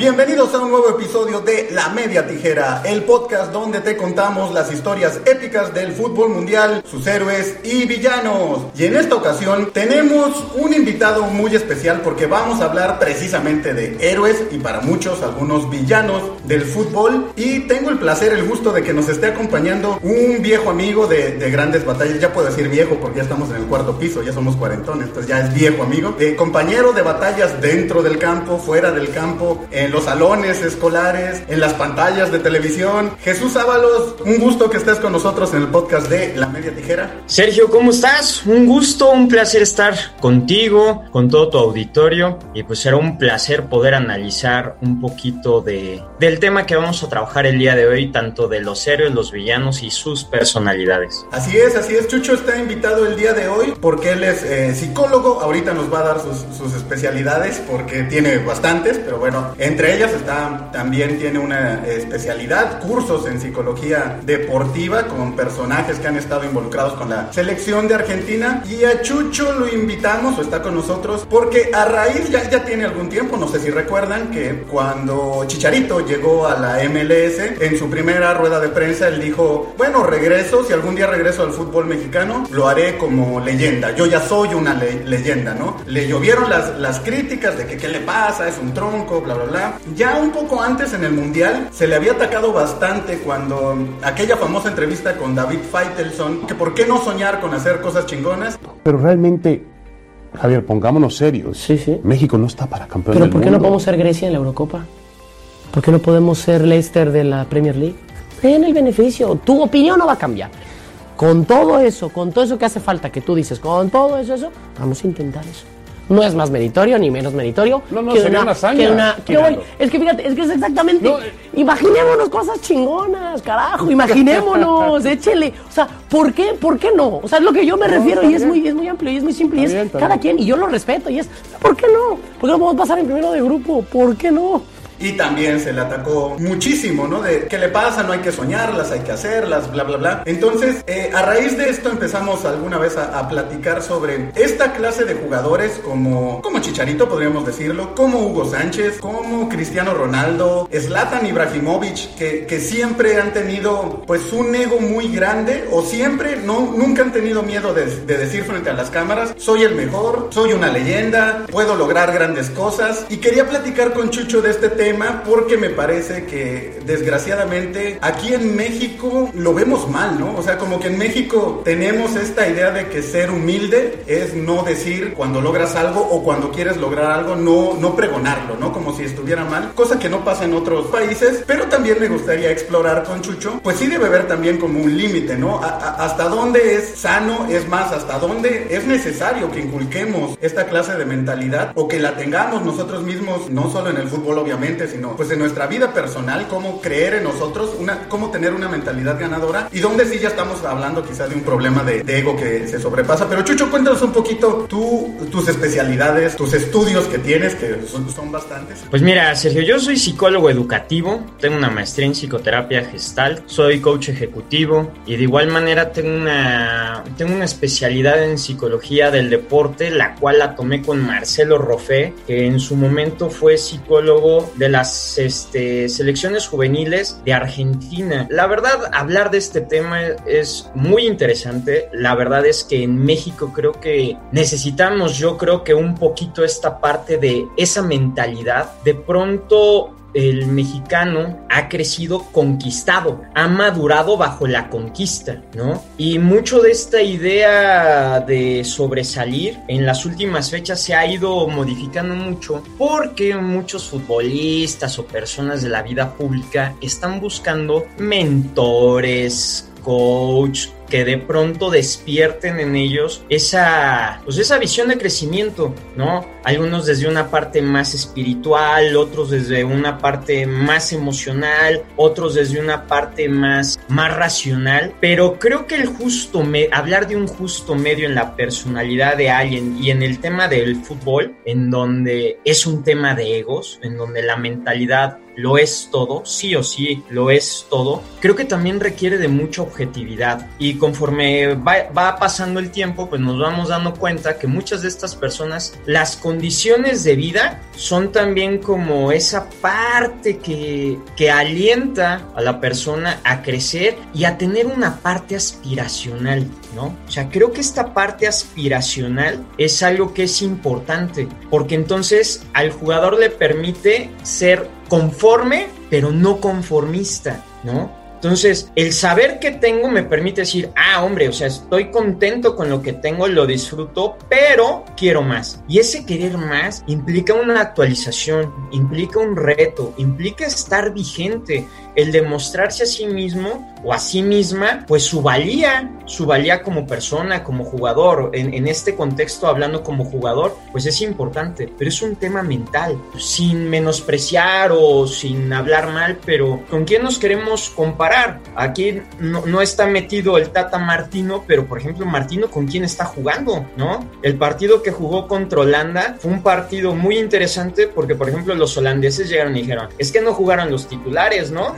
Bienvenidos a un nuevo episodio de La Media Tijera, el podcast donde te contamos las historias épicas del fútbol mundial, sus héroes y villanos. Y en esta ocasión tenemos un invitado muy especial porque vamos a hablar precisamente de héroes y para muchos algunos villanos del fútbol. Y tengo el placer, el gusto de que nos esté acompañando un viejo amigo de, grandes batallas. Ya puedo decir viejo porque ya estamos en el cuarto piso, ya somos cuarentones, entonces ya es viejo amigo. Eh, compañero de batallas dentro del campo, fuera del campo, en los salones escolares, en las pantallas de televisión. Jesús Ábalos, un gusto que estés con nosotros en el podcast de La Media Tijera. Sergio, ¿cómo estás? Un gusto, un placer estar contigo, con todo tu auditorio y pues será un placer poder analizar un poquito de, del tema que vamos a trabajar el día de hoy, tanto de los héroes, los villanos y sus personalidades. Así es, así es. Chucho está invitado el día de hoy porque él es eh, psicólogo. Ahorita nos va a dar sus, sus especialidades porque tiene bastantes, pero bueno, entre entre ellas está, también tiene una especialidad, cursos en psicología deportiva con personajes que han estado involucrados con la selección de Argentina. Y a Chucho lo invitamos o está con nosotros porque a raíz, ya, ya tiene algún tiempo, no sé si recuerdan, que cuando Chicharito llegó a la MLS, en su primera rueda de prensa, él dijo, bueno, regreso, si algún día regreso al fútbol mexicano, lo haré como leyenda. Yo ya soy una leyenda, ¿no? Le llovieron las, las críticas de que qué le pasa, es un tronco, bla, bla, bla. Ya un poco antes en el Mundial se le había atacado bastante cuando aquella famosa entrevista con David Feitelson, que por qué no soñar con hacer cosas chingonas. Pero realmente, Javier, pongámonos serios. Sí, sí. México no está para campeón Pero ¿por qué no podemos ser Grecia en la Eurocopa? ¿Por qué no podemos ser Leicester de la Premier League? Ven el beneficio. Tu opinión no va a cambiar. Con todo eso, con todo eso que hace falta que tú dices, con todo eso, eso, vamos a intentar eso no es más meritorio ni menos meritorio. No, no, que sería una, hazaña. es que fíjate, es que es exactamente. Eh. imaginémonos cosas chingonas, carajo, imaginémonos, échele. O sea, ¿por qué? ¿Por qué no? O sea, es lo que yo me refiero y es muy, es muy amplio y es muy simple y es cada quien y yo lo respeto y es, ¿por qué no? ¿Por qué no podemos pasar en primero de grupo? ¿Por qué no? Y también se le atacó muchísimo, ¿no? De qué le pasa, no hay que soñarlas, hay que hacerlas, bla, bla, bla. Entonces, eh, a raíz de esto empezamos alguna vez a, platicar sobre esta clase de jugadores como, como Chicharito, podríamos decirlo, como Hugo Sánchez, como Cristiano Ronaldo, Zlatan Ibrahimovic, que, que siempre han tenido pues un ego muy grande o siempre, no, nunca han tenido miedo de, de decir frente a las cámaras, soy el mejor, soy una leyenda, puedo lograr grandes cosas. Y quería platicar con Chucho de este tema porque me parece que desgraciadamente aquí en México lo vemos mal, ¿no? O sea, como que en México tenemos esta idea de que ser humilde es no decir cuando logras algo o cuando quieres lograr algo, no, no pregonarlo, ¿no? Como si estuviera mal, cosa que no pasa en otros países, pero también me gustaría explorar con Chucho, pues sí debe haber también como un límite, ¿no? hasta dónde es sano, es más, hasta dónde es necesario que inculquemos esta clase de mentalidad o que la tengamos nosotros mismos, no solo en el fútbol obviamente, sino pues en nuestra vida personal, cómo creer en nosotros, una, cómo tener una mentalidad ganadora y donde sí ya estamos hablando quizás de un problema de, ego que se sobrepasa. Pero Chucho, cuéntanos un poquito tú, tus especialidades, tus estudios que tienes, que son, son bastantes. Pues mira, Sergio, yo soy psicólogo educativo, tengo una maestría en psicoterapia gestal, soy coach ejecutivo y de igual manera tengo una, tengo una especialidad en psicología del deporte, la cual la tomé con Marcelo Roffé, que en su momento fue psicólogo de las este, selecciones juveniles de Argentina. La verdad, hablar de este tema es muy interesante. La verdad es que en México creo que necesitamos, yo creo que un poquito esta parte de esa mentalidad. De pronto el mexicano ha crecido conquistado, ha madurado bajo la conquista, ¿no? Y mucho de esta idea de sobresalir en las últimas fechas se ha ido modificando mucho porque muchos futbolistas o personas de la vida pública están buscando mentores, coach, que de pronto despierten en ellos esa, pues esa visión de crecimiento, ¿no? Algunos desde una parte más espiritual, otros desde una parte más emocional, otros desde una parte más, más racional, pero creo que el justo, hablar de un justo medio en la personalidad de alguien y en el tema del fútbol, en donde es un tema de egos, en donde la mentalidad lo es todo, sí o sí lo es todo, creo que también requiere de mucha objetividad y conforme va, pasando el tiempo, pues nos vamos dando cuenta que muchas de estas personas, las condiciones de vida son también como esa parte que, que alienta a la persona a crecer y a tener una parte aspiracional, ¿no? O sea, creo que esta parte aspiracional es algo que es importante, porque entonces al jugador le permite ser conforme, pero no conformista, ¿no? Entonces, el saber que tengo me permite decir, ah, hombre, o sea, estoy contento con lo que tengo, lo disfruto, pero quiero más. Y ese querer más implica una actualización, implica un reto, implica estar vigente, el demostrarse a sí mismo o a sí misma, pues su valía, su valía como persona, como jugador. En, en este contexto, hablando como jugador, pues es importante, pero es un tema mental, sin menospreciar o sin hablar mal, pero ¿con quién nos queremos comparar? Aquí no, no está metido el Tata Martino, pero por ejemplo, Martino, ¿con quién está jugando? ¿No? El partido que jugó contra Holanda fue un partido muy interesante porque, por ejemplo, los holandeses llegaron y dijeron, es que no jugaron los titulares, ¿no?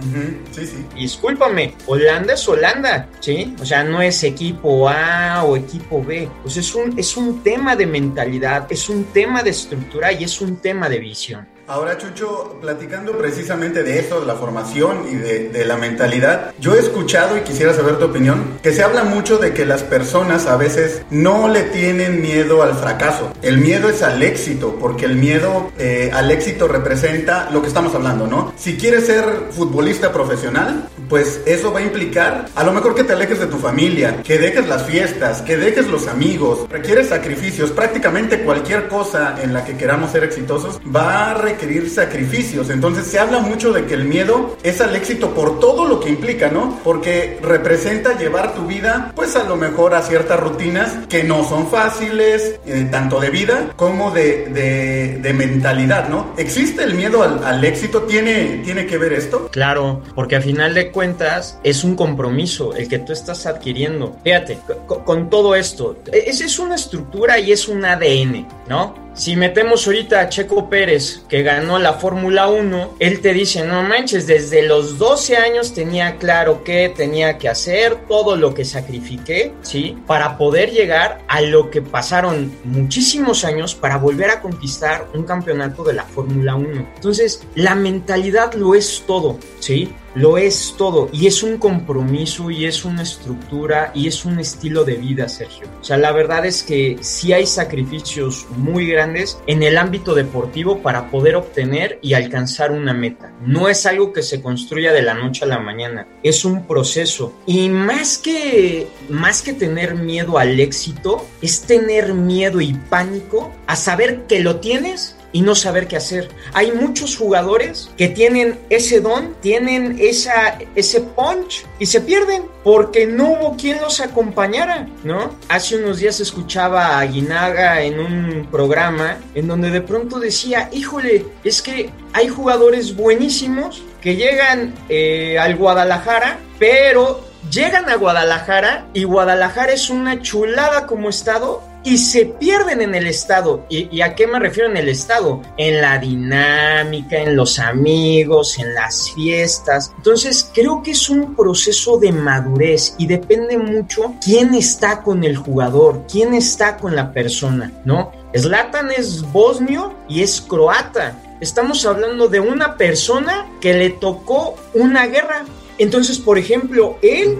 Sí, sí. Discúlpame, Holanda es Holanda, ¿sí? O sea, no es equipo A o equipo B. Pues es un, es un tema de mentalidad, es un tema de estructura y es un tema de visión. Ahora, Chucho, platicando precisamente de eso, de la formación y de, de, la mentalidad, yo he escuchado y quisiera saber tu opinión, que se habla mucho de que las personas a veces no le tienen miedo al fracaso. El miedo es al éxito, porque el miedo eh, al éxito representa lo que estamos hablando, ¿no? Si quieres ser futbolista profesional, pues eso va a implicar a lo mejor que te alejes de tu familia, que dejes las fiestas, que dejes los amigos, requiere sacrificios, prácticamente cualquier cosa en la que queramos ser exitosos va a requerir sacrificios. Entonces se habla mucho de que el miedo es al éxito por todo lo que implica, ¿no? Porque representa llevar tu vida, pues a lo mejor a ciertas rutinas que no son fáciles, eh, tanto de vida como de, de, de, mentalidad, ¿no? ¿Existe el miedo al, al, éxito? ¿Tiene, ¿Tiene que ver esto? Claro, porque a final de cuentas es un compromiso el que tú estás adquiriendo. Fíjate, con, con todo esto, esa es una estructura y es un ADN, ¿no? Si metemos ahorita a Checo Pérez, que ganó la Fórmula 1, él te dice, no manches, desde los 12 años tenía claro que tenía que hacer, todo lo que sacrifiqué, ¿sí? Para poder llegar a lo que pasaron muchísimos años para volver a conquistar un campeonato de la Fórmula 1. Entonces, la mentalidad lo es todo, ¿sí? Lo es todo y es un compromiso y es una estructura y es un estilo de vida, Sergio. O sea, la verdad es que sí hay sacrificios muy grandes en el ámbito deportivo para poder obtener y alcanzar una meta. No es algo que se construya de la noche a la mañana, es un proceso. Y más que más que tener miedo al éxito, es tener miedo y pánico a saber que lo tienes y no saber qué hacer. Hay muchos jugadores que tienen ese don, tienen esa, ese punch y se pierden porque no hubo quien los acompañara, ¿no? Hace unos días escuchaba a Guinaga en un programa en donde de pronto decía, híjole, es que hay jugadores buenísimos que llegan eh, al Guadalajara, pero llegan a Guadalajara y Guadalajara es una chulada como estado y se pierden en el estado. ¿Y, ¿Y, a qué me refiero en el estado? En la dinámica, en los amigos, en las fiestas. Entonces creo que es un proceso de madurez y depende mucho quién está con el jugador, quién está con la persona, ¿no? Zlatan es bosnio y es croata. Estamos hablando de una persona que le tocó una guerra. Entonces, por ejemplo, él,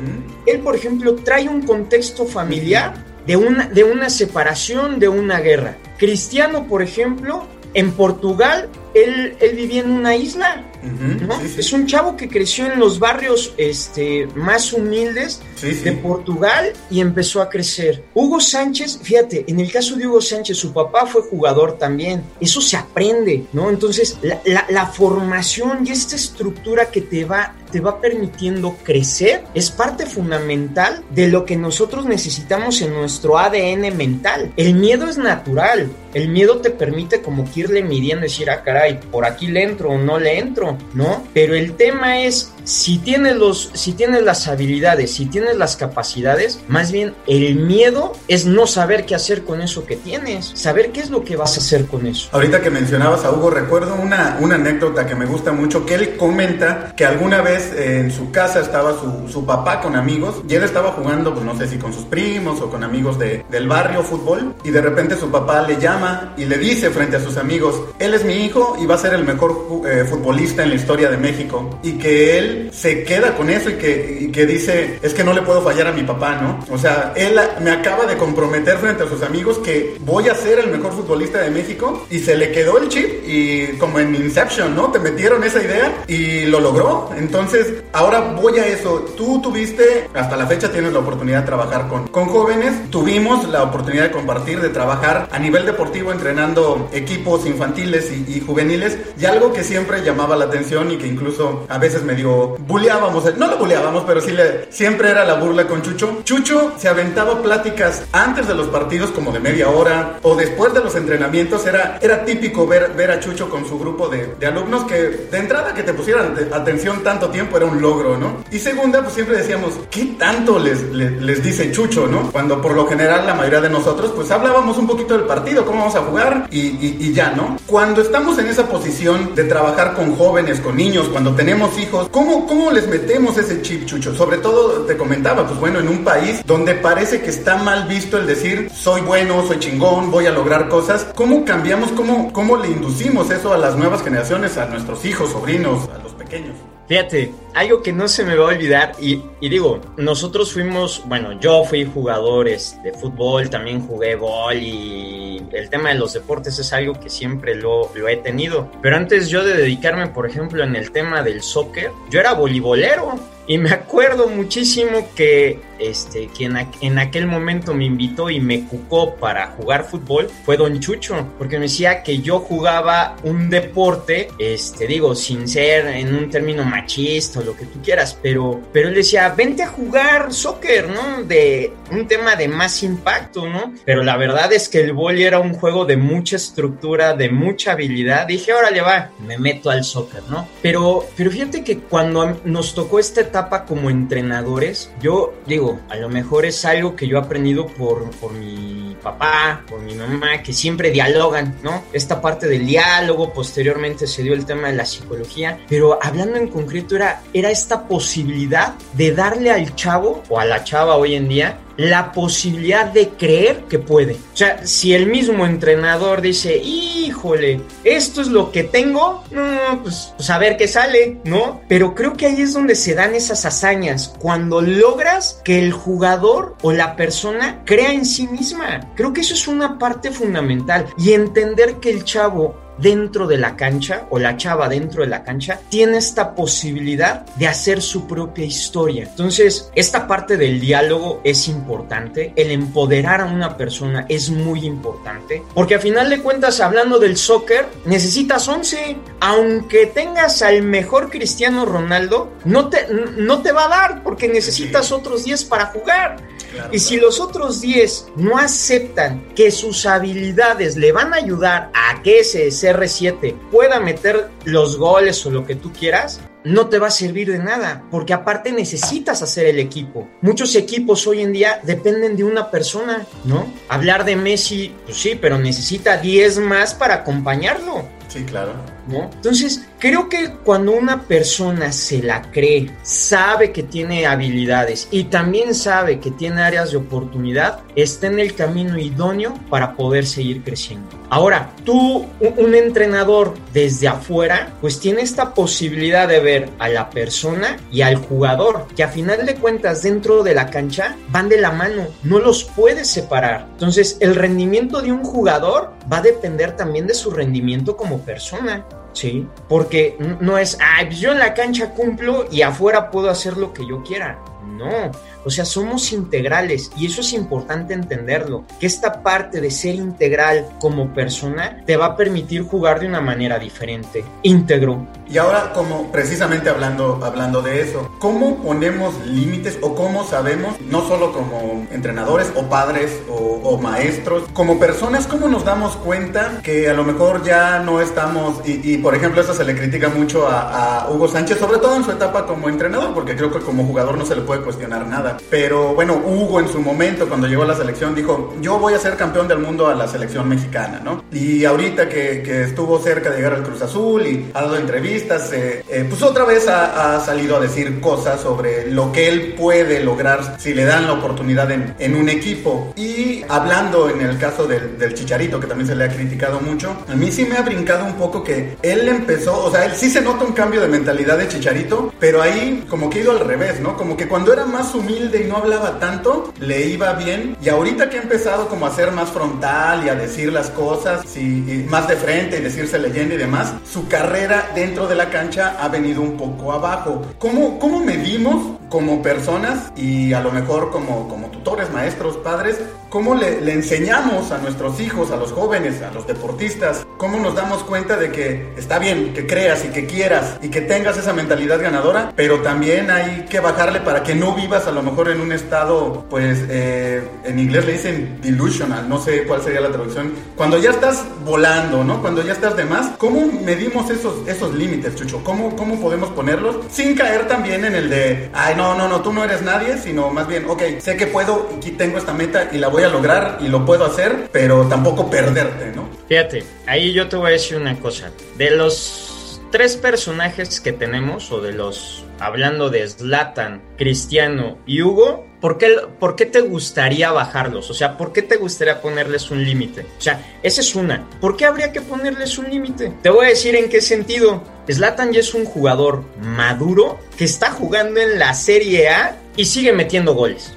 él, por ejemplo, trae un contexto familiar de una, de una separación, de una guerra. Cristiano, por ejemplo, en Portugal, él, él vivía en una isla. ¿no? sí, sí. Es un chavo que creció en los barrios este, más humildes sí, de Portugal y empezó a crecer. Hugo Sánchez, fíjate, en el caso de Hugo Sánchez, su papá fue jugador también. Eso se aprende, ¿no? Entonces, la, la, la formación y esta estructura que te va, te va permitiendo crecer es parte fundamental de lo que nosotros necesitamos en nuestro ADN mental. El miedo es natural, el miedo te permite como que irle midiendo, decir, ah, caray, por aquí le entro o no le entro, ¿no? Pero el tema es, si tienes, los, si tienes las habilidades, si tienes las capacidades, más bien el miedo es no saber qué hacer con eso que tienes, saber qué es lo que vas a hacer con eso. Ahorita que mencionabas a Hugo, recuerdo una, una anécdota que me gusta mucho, que él comenta que alguna vez en su casa estaba su, su papá con amigos y él estaba jugando, pues no sé si con sus primos o con amigos de, del barrio fútbol y de repente su papá le llama y le dice frente a sus amigos, él es mi hijo y va a ser el mejor eh, futbolista en la historia de México y que él se queda con eso y que, y que dice, es que no le puedo fallar a mi papá, ¿no? O sea, él me acaba de comprometer frente a sus amigos que voy a ser el mejor futbolista de México y se le quedó el chip y como en Inception, ¿no? Te metieron esa idea y lo logró. Entonces, ahora voy a eso. Tú tuviste, hasta la fecha tienes la oportunidad de trabajar con, con jóvenes, tuvimos la oportunidad de compartir, de trabajar a nivel deportivo entrenando equipos infantiles y, juveniles y algo que siempre llamaba la atención y que incluso a veces medio bulleábamos, no lo bulleábamos, pero sí le, siempre era la burla con Chucho. Chucho se aventaba pláticas antes de los partidos como de media hora o después de los entrenamientos, era, era típico ver, ver a Chucho con su grupo de, de alumnos que de entrada que te pusieran atención tanto tiempo era un logro, ¿no? Y segunda, pues siempre decíamos, ¿qué tanto les, les, les dice Chucho, ¿no? Cuando por lo general la mayoría de nosotros pues hablábamos un poquito del partido, cómo vamos a jugar y, y, y, ya, ¿no? Cuando estamos en esa posición de trabajar con jóvenes, con niños, cuando tenemos hijos, ¿cómo, cómo les metemos ese chip, Chucho? Sobre todo, te comentaba, pues bueno, en un país donde parece que está mal visto el decir, soy bueno, soy chingón, voy a lograr cosas, ¿cómo cambiamos, cómo, cómo le inducimos eso a las nuevas generaciones, a nuestros hijos, sobrinos, a los pequeños? Fíjate, algo que no se me va a olvidar, y, digo, nosotros fuimos, bueno, yo fui jugadores de fútbol, también jugué gol y el tema de los deportes es algo que siempre lo, lo, he tenido. Pero antes yo de dedicarme, por ejemplo, en el tema del soccer, yo era voleibolero. Y me acuerdo muchísimo que este, quien en aquel momento me invitó y me cucó para jugar fútbol fue Don Chucho, porque me decía que yo jugaba un deporte, este, digo, sin ser en un término machista lo que tú quieras, pero, pero él decía, vente a jugar soccer, ¿no? De un tema de más impacto, ¿no? Pero la verdad es que el vóley era un juego de mucha estructura, de mucha habilidad. Dije, órale, va, me meto al soccer, ¿no? Pero, pero fíjate que cuando nos tocó esta etapa como entrenadores, yo digo, a lo mejor es algo que yo he aprendido por, por mi papá, por mi mamá, que siempre dialogan, ¿no? Esta parte del diálogo, posteriormente se dio el tema de la psicología, pero hablando en concreto era, era esta posibilidad de darle al chavo o a la chava hoy en día la posibilidad de creer que puede. O sea, si el mismo entrenador dice, híjole, esto es lo que tengo, no, pues, pues, a ver qué sale, ¿no? Pero creo que ahí es donde se dan esas hazañas, cuando logras que el jugador o la persona crea en sí misma. Creo que eso es una parte fundamental y entender que el chavo dentro de la cancha o la chava dentro de la cancha tiene esta posibilidad de hacer su propia historia. Entonces, esta parte del diálogo es importante, el empoderar a una persona es muy importante, porque a final de cuentas, hablando del soccer, necesitas 11, aunque tengas al mejor Cristiano Ronaldo, no te, no te va a dar porque necesitas otros 10 para jugar. Claro, y si los otros 10 no aceptan que sus habilidades le van a ayudar a que ese CR7 pueda meter los goles o lo que tú quieras, no te va a servir de nada, porque aparte necesitas hacer el equipo. Muchos equipos hoy en día dependen de una persona, ¿no? Hablar de Messi, pues sí, pero necesita 10 más para acompañarlo. Sí, claro. ¿No? Entonces, creo que cuando una persona se la cree, sabe que tiene habilidades y también sabe que tiene áreas de oportunidad, está en el camino idóneo para poder seguir creciendo. Ahora, tú, un entrenador desde afuera, pues tiene esta posibilidad de ver a la persona y al jugador, que a final de cuentas dentro de la cancha van de la mano, no los puedes separar. Entonces, el rendimiento de un jugador va a depender también de su rendimiento como persona. Sí, porque no es, pues yo en la cancha cumplo y afuera puedo hacer lo que yo quiera. No, O sea, somos integrales y eso es importante entenderlo, que esta parte de ser integral como persona te va a permitir jugar de una manera diferente, íntegro. Y ahora, como precisamente hablando, hablando de eso, ¿cómo ponemos límites o cómo sabemos, no solo como entrenadores o padres o, maestros, como personas, cómo nos damos cuenta que a lo mejor ya no estamos, y, por ejemplo, eso se le critica mucho a, a Hugo Sánchez, sobre todo en su etapa como entrenador, porque creo que como jugador no se le puede cuestionar nada. Pero bueno, Hugo en su momento, cuando llegó a la selección, dijo, yo voy a ser campeón del mundo a la selección mexicana, ¿no? Y ahorita que, que estuvo cerca de llegar al Cruz Azul y ha dado entrevistas, eh, eh, pues otra vez ha, salido a decir cosas sobre lo que él puede lograr si le dan la oportunidad en, en un equipo. Y hablando en el caso del, del, Chicharito, que también se le ha criticado mucho, a mí sí me ha brincado un poco que él empezó, o sea, él sí se nota un cambio de mentalidad de Chicharito, pero ahí como que ha ido al revés, ¿no? Como que cuando era más humilde y no hablaba tanto, le iba bien. Y ahorita que ha empezado como a ser más frontal y a decir las cosas, y más de frente y decirse leyenda y demás, su carrera dentro de la cancha ha venido un poco abajo. ¿Cómo, cómo medimos como personas y a lo mejor como, como tutores, maestros, padres, cómo le, le, enseñamos a nuestros hijos, a los jóvenes, a los deportistas, cómo nos damos cuenta de que está bien que creas y que quieras y que tengas esa mentalidad ganadora, pero también hay que bajarle para que no vivas a lo mejor en un estado, pues eh, en inglés le dicen delusional, no sé cuál sería la traducción, cuando ya estás volando, ¿no? Cuando ya estás de más, ¿cómo medimos esos, esos límites, Chucho? ¿Cómo, ¿Cómo podemos ponerlos sin caer también en el de, ay, no, no, no, no, tú no eres nadie, sino más bien, ok, sé que puedo, aquí tengo esta meta y la voy a lograr y lo puedo hacer, pero tampoco perderte, ¿no? Fíjate, ahí yo te voy a decir una cosa. De los tres personajes que tenemos, o de los, hablando de Zlatan, Cristiano y Hugo, ¿por qué, ¿por qué te gustaría bajarlos? O sea, ¿por qué te gustaría ponerles un límite? O sea, esa es una. ¿Por qué habría que ponerles un límite? Te voy a decir en qué sentido. Zlatan ya es un jugador maduro que está jugando en la Serie A y sigue metiendo goles.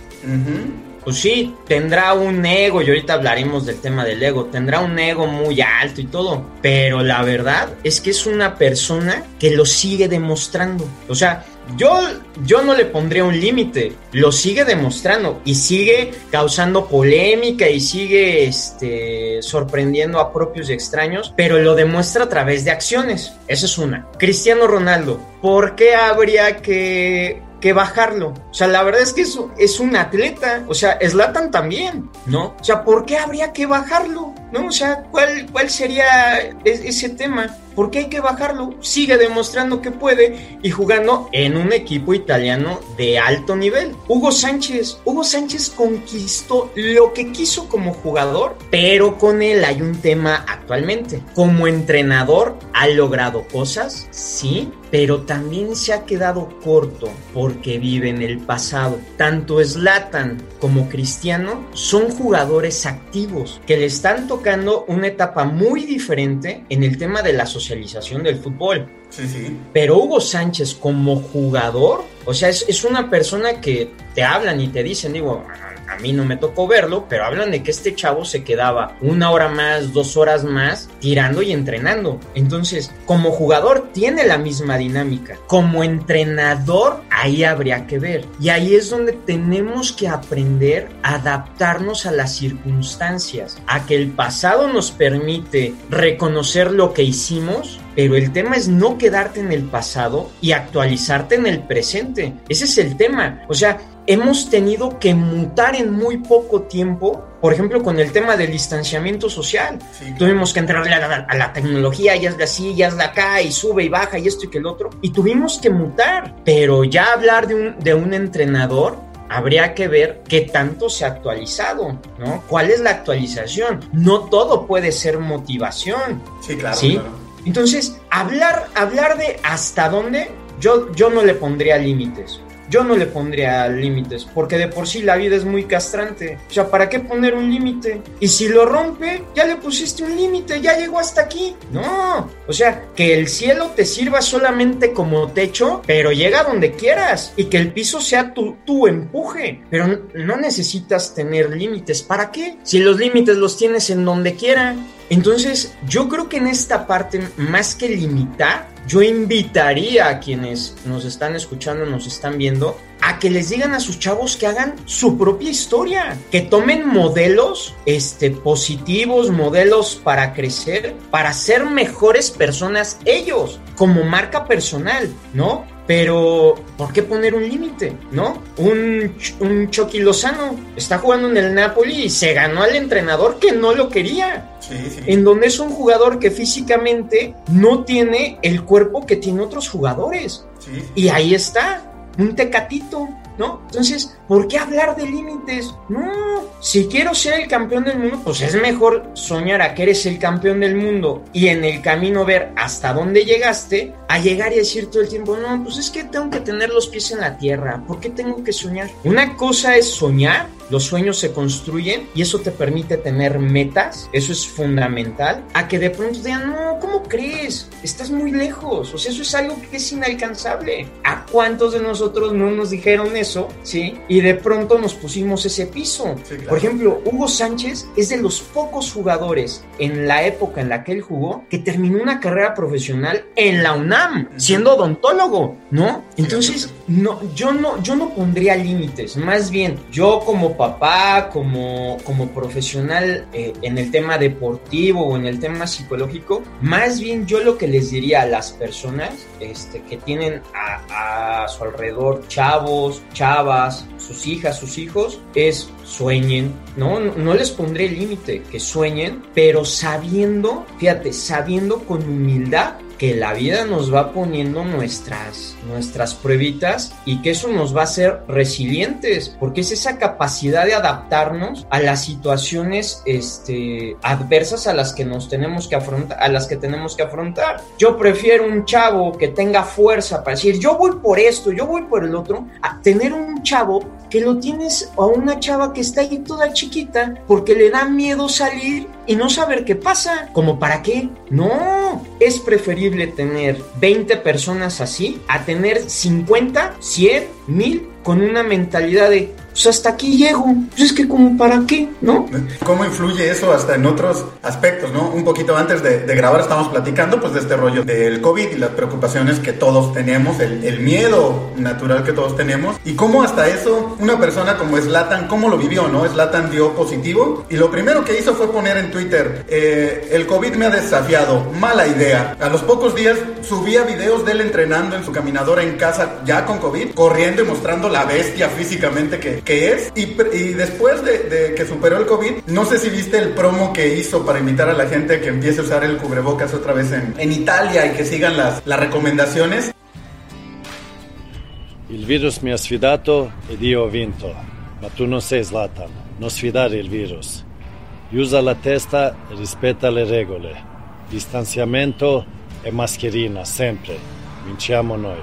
Pues sí, tendrá un ego, y ahorita hablaremos del tema del ego, tendrá un ego muy alto y todo, pero la verdad es que es una persona que lo sigue demostrando. O sea, yo, yo no le pondría un límite, lo sigue demostrando y sigue causando polémica y sigue este, sorprendiendo a propios y extraños, pero lo demuestra a través de acciones. Esa es una. Cristiano Ronaldo, ¿por qué habría que que bajarlo. O sea, la verdad es que es, es un atleta. O sea, Slatan también, ¿no? O sea, ¿por qué habría que bajarlo? ¿No? O sea, ¿cuál, cuál sería e-, ese tema? ¿Por qué hay que bajarlo? Sigue demostrando que puede y jugando en un equipo italiano de alto nivel. Hugo Sánchez. Hugo Sánchez conquistó lo que quiso como jugador, pero con él hay un tema actualmente. Como entrenador ha logrado cosas, sí, pero también se ha quedado corto porque vive en el pasado. Tanto Slatan como Cristiano son jugadores activos que le están tocando una etapa muy diferente en el tema de la socialización del fútbol. Sí, sí. Pero Hugo Sánchez como jugador, o sea, es, es una persona que te hablan y te dicen, digo, a mí no me tocó verlo, pero hablan de que este chavo se quedaba una hora más, dos horas más tirando y entrenando. Entonces, como jugador tiene la misma dinámica. Como entrenador, ahí habría que ver. Y ahí es donde tenemos que aprender a adaptarnos a las circunstancias, a que el pasado nos permite reconocer lo que hicimos pero el tema es no quedarte en el pasado y actualizarte en el presente. Ese es el tema. O sea, hemos tenido que mutar en muy poco tiempo, por ejemplo, con el tema del distanciamiento social. Tuvimos que entrarle a la, tecnología, ya es así, ya es acá, y sube y baja, y esto y que el otro. Y tuvimos que mutar. Pero ya hablar de un, de un entrenador habría que ver qué tanto se ha actualizado, ¿no? ¿Cuál es la actualización? No todo puede ser motivación. Sí, claro. ¿sí? Entonces, hablar, hablar de hasta dónde, yo, yo no le pondría límites yo no le pondría límites, porque de por sí la vida es muy castrante. O sea, ¿para qué poner un límite? Y si lo rompe, ya le pusiste un límite, ya llegó hasta aquí. No, o sea, que el cielo te sirva solamente como techo, pero llega donde quieras y que el piso sea tu, tu empuje. Pero no necesitas tener límites. ¿Para qué? Si los límites los tienes en donde quiera. Entonces, yo creo que en esta parte, más que limitar, yo invitaría a quienes nos están escuchando, nos están viendo, a que les digan a sus chavos que hagan su propia historia, que tomen modelos este, positivos, modelos para crecer, para ser mejores personas ellos, como marca personal, ¿no? Pero, ¿por qué poner un límite? ¿No? Un, un Chucky Lozano está jugando en el Napoli y se ganó al entrenador que no lo quería. Sí, sí. En donde es un jugador que físicamente no tiene el cuerpo que tiene otros jugadores. Sí. Y ahí está, un tecatito, ¿no? Entonces, ¿por qué hablar de límites? No, si quiero ser el campeón del mundo, pues es mejor soñar a que eres el campeón del mundo y en el camino ver hasta dónde llegaste, a llegar y decir todo el tiempo, no, pues es que tengo que tener los pies en la tierra, ¿por qué tengo que soñar? Una cosa es soñar, los sueños se construyen y eso te permite tener metas, eso es fundamental, a que de pronto digan, no, ¿cómo crees? Estás muy lejos, o sea, eso es algo que es inalcanzable. ¿A cuántos de nosotros no nos dijeron eso, sí? Y de pronto nos pusimos ese piso. Por ejemplo, Hugo Sánchez es de los pocos jugadores en la época en la que él jugó que terminó una carrera profesional en la UNAM, siendo odontólogo, ¿no? Entonces, no, yo no, yo no pondría límites, más bien, yo como papá, como, como profesional eh, en el tema deportivo o en el tema psicológico, más bien yo lo que les diría a las personas este, que tienen a, a su alrededor chavos, chavas, sus hijas, sus hijos, es sueñen, ¿no? No les pondré límite, que sueñen, pero sabiendo, fíjate, sabiendo con humildad que la vida nos va poniendo nuestras, nuestras pruebitas y que eso nos va a hacer resilientes, porque es esa capacidad de adaptarnos a las situaciones este, adversas a las que nos tenemos que afrontar, a las que tenemos que afrontar. Yo prefiero un chavo que tenga fuerza para decir, yo voy por esto, yo voy por el otro, a tener un chavo que lo tienes a una chava que está ahí toda chiquita porque le da miedo salir y no saber qué pasa. ¿Como para qué? No, es preferible tener 20 personas así a tener 50, 100, 1000 con una mentalidad de pues hasta aquí llego. Pues es que como para qué, ¿no? ¿Cómo influye eso hasta en otros aspectos, no? Un poquito antes de, grabar estamos platicando pues de este rollo del COVID y las preocupaciones que todos tenemos, el, miedo natural que todos tenemos y cómo hasta eso una persona como Slatan, ¿cómo lo vivió, no? Slatan dio positivo y lo primero que hizo fue poner en Twitter, eh, el COVID me ha desafiado, mala idea. A los pocos días subía videos de él entrenando en su caminadora en casa ya con COVID, corriendo y mostrando la bestia físicamente que, que es. Y, y después de, que superó el COVID, no sé si viste el promo que hizo para invitar a la gente que empiece a usar el cubrebocas otra vez en, en Italia y que sigan las, las recomendaciones. Il virus mi ha sfidato ed io ho vinto, ma tu non sei Zlatan, non sfidare il virus. Usa la testa e rispetta le regole. Distanziamento e mascherina, sempre. Vinciamo noi.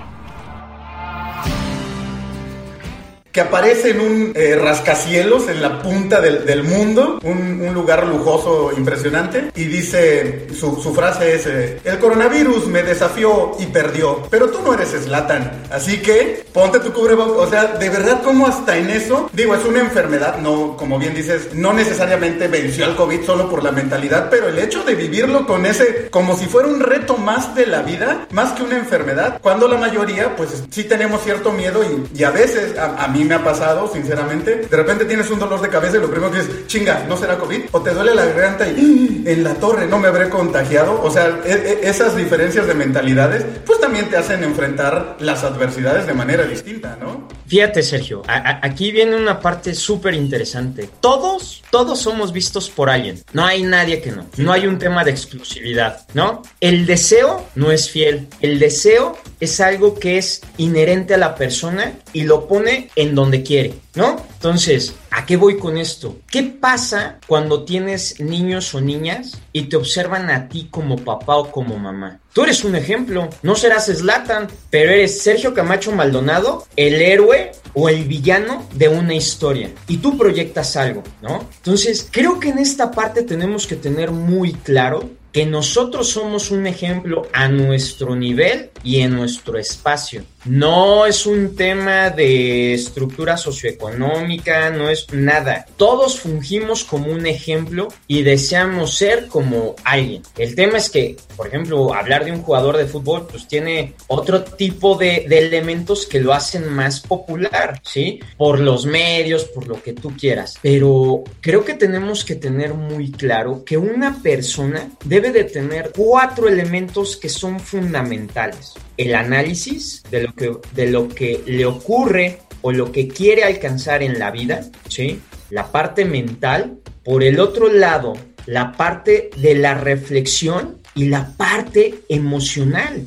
Que aparece en un eh, rascacielos en la punta del, del mundo, un, un, lugar lujoso impresionante, y dice, su, su frase es, eh, el coronavirus me desafió y perdió, pero tú no eres Slatan, así que ponte tu cubrebocas, o sea, de verdad como hasta en eso, digo, es una enfermedad, no, como bien dices, no necesariamente venció al COVID solo por la mentalidad, pero el hecho de vivirlo con ese, como si fuera un reto más de la vida, más que una enfermedad, cuando la mayoría, pues sí tenemos cierto miedo y, y a veces, a, a mí me ha pasado, sinceramente. De repente tienes un dolor de cabeza y lo primero que es, chinga, ¿no será COVID? O te duele la garganta y en la torre no me habré contagiado. O sea, e, e, esas diferencias de mentalidades, pues también te hacen enfrentar las adversidades de manera distinta, ¿no? Fíjate, Sergio, aquí viene una parte súper interesante. Todos, todos somos vistos por alguien. No hay nadie que no. No hay un tema de exclusividad, ¿no? El deseo no es fiel. El deseo es algo que es inherente a la persona y lo pone en donde quiere, ¿no? Entonces, ¿a qué voy con esto? ¿Qué pasa cuando tienes niños o niñas y te observan a ti como papá o como mamá? Tú eres un ejemplo, no serás Slatan, pero eres Sergio Camacho Maldonado, el héroe o el villano de una historia. Y tú proyectas algo, ¿no? Entonces, creo que en esta parte tenemos que tener muy claro que nosotros somos un ejemplo a nuestro nivel y en nuestro espacio. No es un tema de estructura socioeconómica, no es nada. Todos fungimos como un ejemplo y deseamos ser como alguien. El tema es que, por ejemplo, hablar de un jugador de fútbol, pues tiene otro tipo de, elementos que lo hacen más popular, ¿sí? Por los medios, por lo que tú quieras. Pero creo que tenemos que tener muy claro que una persona debe de tener cuatro elementos que son fundamentales. El análisis de lo que, de lo que le ocurre o lo que quiere alcanzar en la vida, ¿sí? La parte mental. Por el otro lado, la parte de la reflexión y la parte emocional.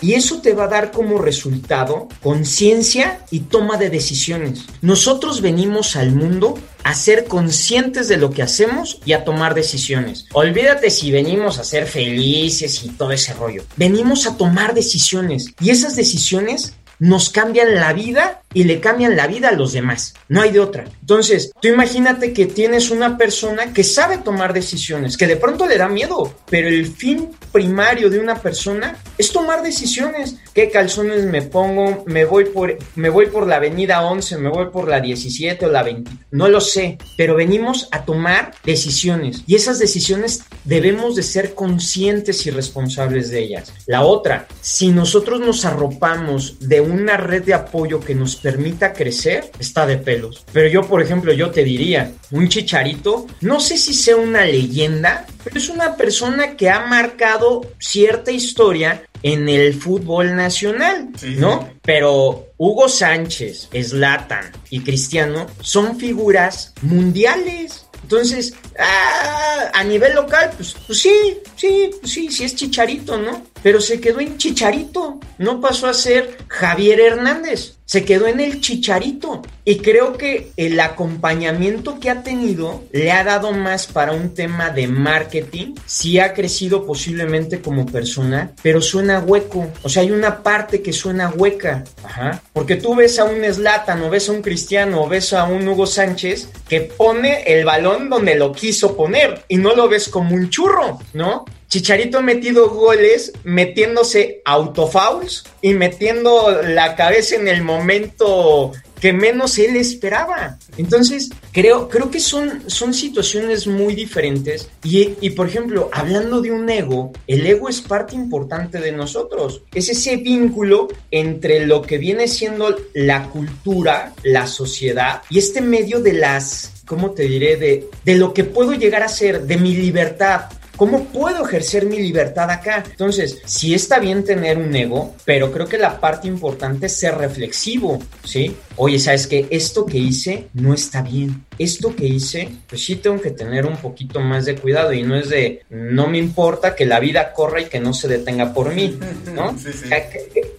Y eso te va a dar como resultado conciencia y toma de decisiones. Nosotros venimos al mundo a ser conscientes de lo que hacemos y a tomar decisiones. Olvídate si venimos a ser felices y todo ese rollo. Venimos a tomar decisiones y esas decisiones nos cambian la vida y le cambian la vida a los demás. No hay de otra. Entonces, tú imagínate que tienes una persona que sabe tomar decisiones, que de pronto le da miedo, pero el fin primario de una persona es tomar decisiones. ¿Qué calzones me pongo? ¿Me voy por, me voy por la avenida 11? ¿Me voy por la 17 o la 20? No lo sé, pero venimos a tomar decisiones y esas decisiones debemos de ser conscientes y responsables de ellas. La otra, si nosotros nos arropamos de una red de apoyo que nos permita crecer, está de pelos. Pero yo, por ejemplo, yo te diría, un chicharito, no sé si sea una leyenda, pero es una persona que ha marcado cierta historia en el fútbol nacional, ¿no? Pero Hugo Sánchez, Slatan y Cristiano son figuras mundiales. Entonces, ah, a nivel local, pues, pues sí, sí, pues sí, sí es Chicharito, ¿no? Pero se quedó en Chicharito, no pasó a ser Javier Hernández, se quedó en el Chicharito. Y creo que el acompañamiento que ha tenido le ha dado más para un tema de marketing. Sí ha crecido posiblemente como persona, pero suena hueco. O sea, hay una parte que suena hueca. Ajá. Porque tú ves a un Slatan o ves a un Cristiano o ves a un Hugo Sánchez que pone el balón donde lo quiso poner y no lo ves como un churro, ¿no? Chicharito ha metido goles metiéndose autofouls y metiendo la cabeza en el momento que menos él esperaba. Entonces, creo, creo que son, son situaciones muy diferentes. Y, y, por ejemplo, hablando de un ego, el ego es parte importante de nosotros. Es ese vínculo entre lo que viene siendo la cultura, la sociedad y este medio de las, ¿cómo te diré? De, de lo que puedo llegar a ser, de mi libertad. ¿Cómo puedo ejercer mi libertad acá? Entonces, sí está bien tener un ego, pero creo que la parte importante es ser reflexivo, ¿sí? Oye, ¿sabes qué? Esto que hice no está bien. Esto que hice, pues sí tengo que tener un poquito más de cuidado y no es de, no me importa que la vida corra y que no se detenga por mí, ¿no? Sí, sí.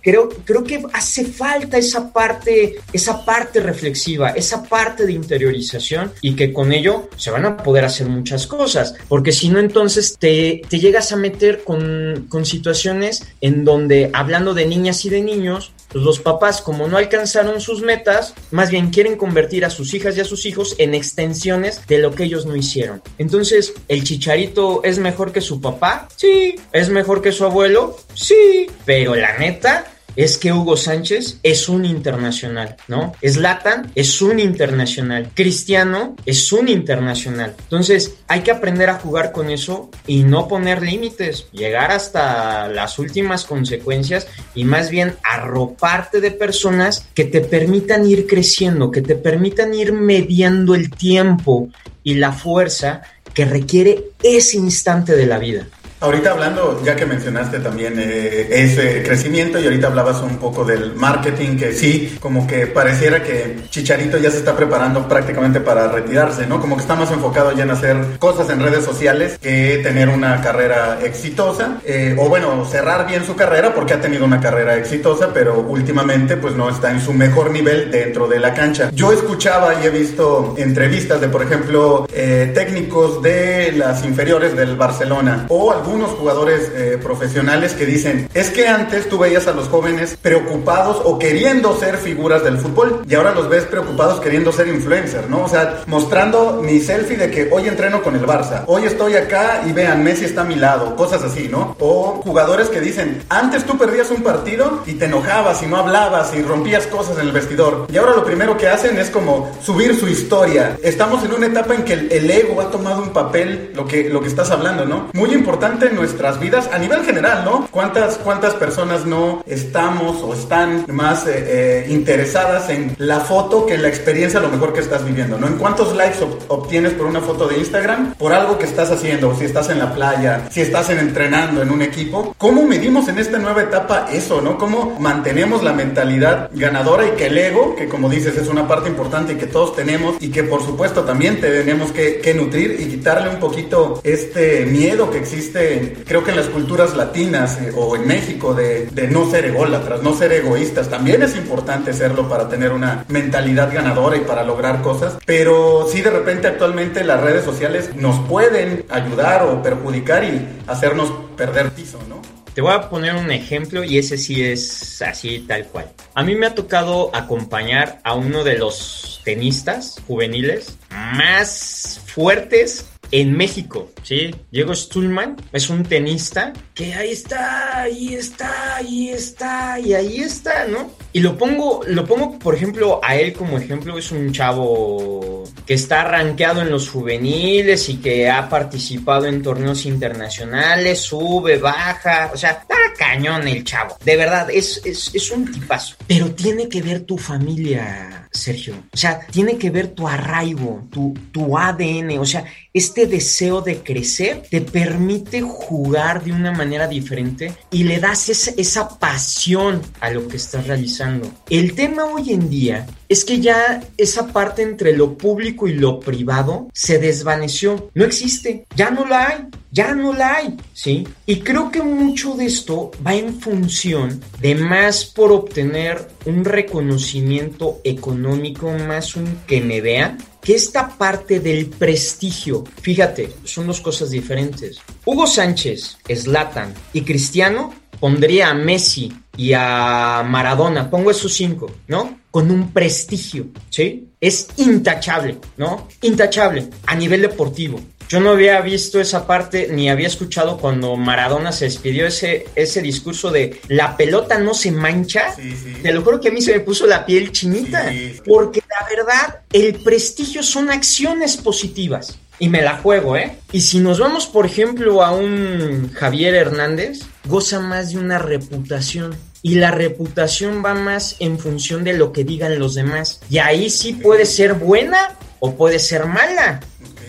Creo, creo que hace falta esa parte, esa parte reflexiva, esa parte de interiorización y que con ello se van a poder hacer muchas cosas, porque si no, entonces te, te llegas a meter con, con situaciones en donde, hablando de niñas y de niños, pues los papás, como no alcanzaron sus metas, más bien quieren convertir a sus hijas y a sus hijos en extensiones de lo que ellos no hicieron. Entonces, ¿el chicharito es mejor que su papá? Sí. ¿Es mejor que su abuelo? Sí. Pero la neta, es que Hugo Sánchez es un internacional, ¿no? Slatan es un internacional. Cristiano es un internacional. Entonces, hay que aprender a jugar con eso y no poner límites, llegar hasta las últimas consecuencias y más bien arroparte de personas que te permitan ir creciendo, que te permitan ir mediando el tiempo y la fuerza que requiere ese instante de la vida. Ahorita hablando, ya que mencionaste también eh, ese crecimiento y ahorita hablabas un poco del marketing, que sí, como que pareciera que Chicharito ya se está preparando prácticamente para retirarse, ¿no? Como que está más enfocado ya en hacer cosas en redes sociales que tener una carrera exitosa, eh, o bueno, cerrar bien su carrera porque ha tenido una carrera exitosa, pero últimamente pues no está en su mejor nivel dentro de la cancha. Yo escuchaba y he visto entrevistas de, por ejemplo, eh, técnicos de las inferiores del Barcelona o algún algunos jugadores eh, profesionales que dicen, es que antes tú veías a los jóvenes preocupados o queriendo ser figuras del fútbol y ahora los ves preocupados queriendo ser influencer, ¿no? O sea, mostrando mi selfie de que hoy entreno con el Barça, hoy estoy acá y vean, Messi está a mi lado, cosas así, ¿no? O jugadores que dicen, antes tú perdías un partido y te enojabas y no hablabas y rompías cosas en el vestidor y ahora lo primero que hacen es como subir su historia. Estamos en una etapa en que el, ego ha tomado un papel, lo que, lo que estás hablando, ¿no? Muy importante en nuestras vidas a nivel general, ¿no? ¿Cuántas, cuántas personas no estamos o están más eh, eh, interesadas en la foto que en la experiencia, lo mejor que estás viviendo, ¿no? En cuántos likes obtienes por una foto de Instagram, por algo que estás haciendo, si estás en la playa, si estás entrenando en un equipo. ¿Cómo medimos en esta nueva etapa eso, ¿no? ¿Cómo mantenemos la mentalidad ganadora y que el ego, que como dices es una parte importante y que todos tenemos y que por supuesto también tenemos que, que nutrir y quitarle un poquito este miedo que existe, creo que en las culturas latinas eh, o en México, de, de no ser ególatras, no ser egoístas. También es importante serlo para tener una mentalidad ganadora y para lograr cosas, pero sí de repente actualmente las redes sociales nos pueden ayudar o perjudicar y hacernos perder piso, ¿no? Te voy a poner un ejemplo y ese sí es así tal cual. A mí me ha tocado acompañar a uno de los tenistas juveniles más fuertes en México, ¿sí? Diego Stuhlman es un tenista que ahí está, ahí está, ahí está, y ahí está, ¿no? Y lo pongo, lo pongo, por ejemplo, a él como ejemplo, es un chavo que está rankeado en los juveniles y que ha participado en torneos internacionales, sube, baja, o sea, está cañón el chavo, de verdad, es, es, es un tipazo, pero tiene que ver tu familia, Sergio, o sea, tiene que ver tu arraigo, tu, tu ADN, o sea, este deseo de crecer te permite jugar de una manera diferente y le das esa, pasión a lo que estás realizando. El tema hoy en día es que ya esa parte entre lo público y lo privado se desvaneció. No existe, ya no la hay, ya no la hay, ¿sí? Y creo que mucho de esto va en función de más por obtener un reconocimiento económico, más un que me vean, que esta parte del prestigio, fíjate, son dos cosas diferentes. Hugo Sánchez, Slatan y Cristiano pondría a Messi y a Maradona, pongo esos cinco, ¿no? Con un prestigio, ¿sí? Es intachable, ¿no? Intachable a nivel deportivo. Yo no había visto esa parte ni había escuchado cuando Maradona se despidió ese, ese discurso de la pelota no se mancha. Sí, sí. Te lo juro que a mí se me puso la piel chinita. Sí. Porque la verdad, el prestigio son acciones positivas. Y me la juego, ¿eh? Y si nos vamos, por ejemplo, a un Javier Hernández, goza más de una reputación. Y la reputación va más en función de lo que digan los demás. Y ahí sí puede ser buena o puede ser mala,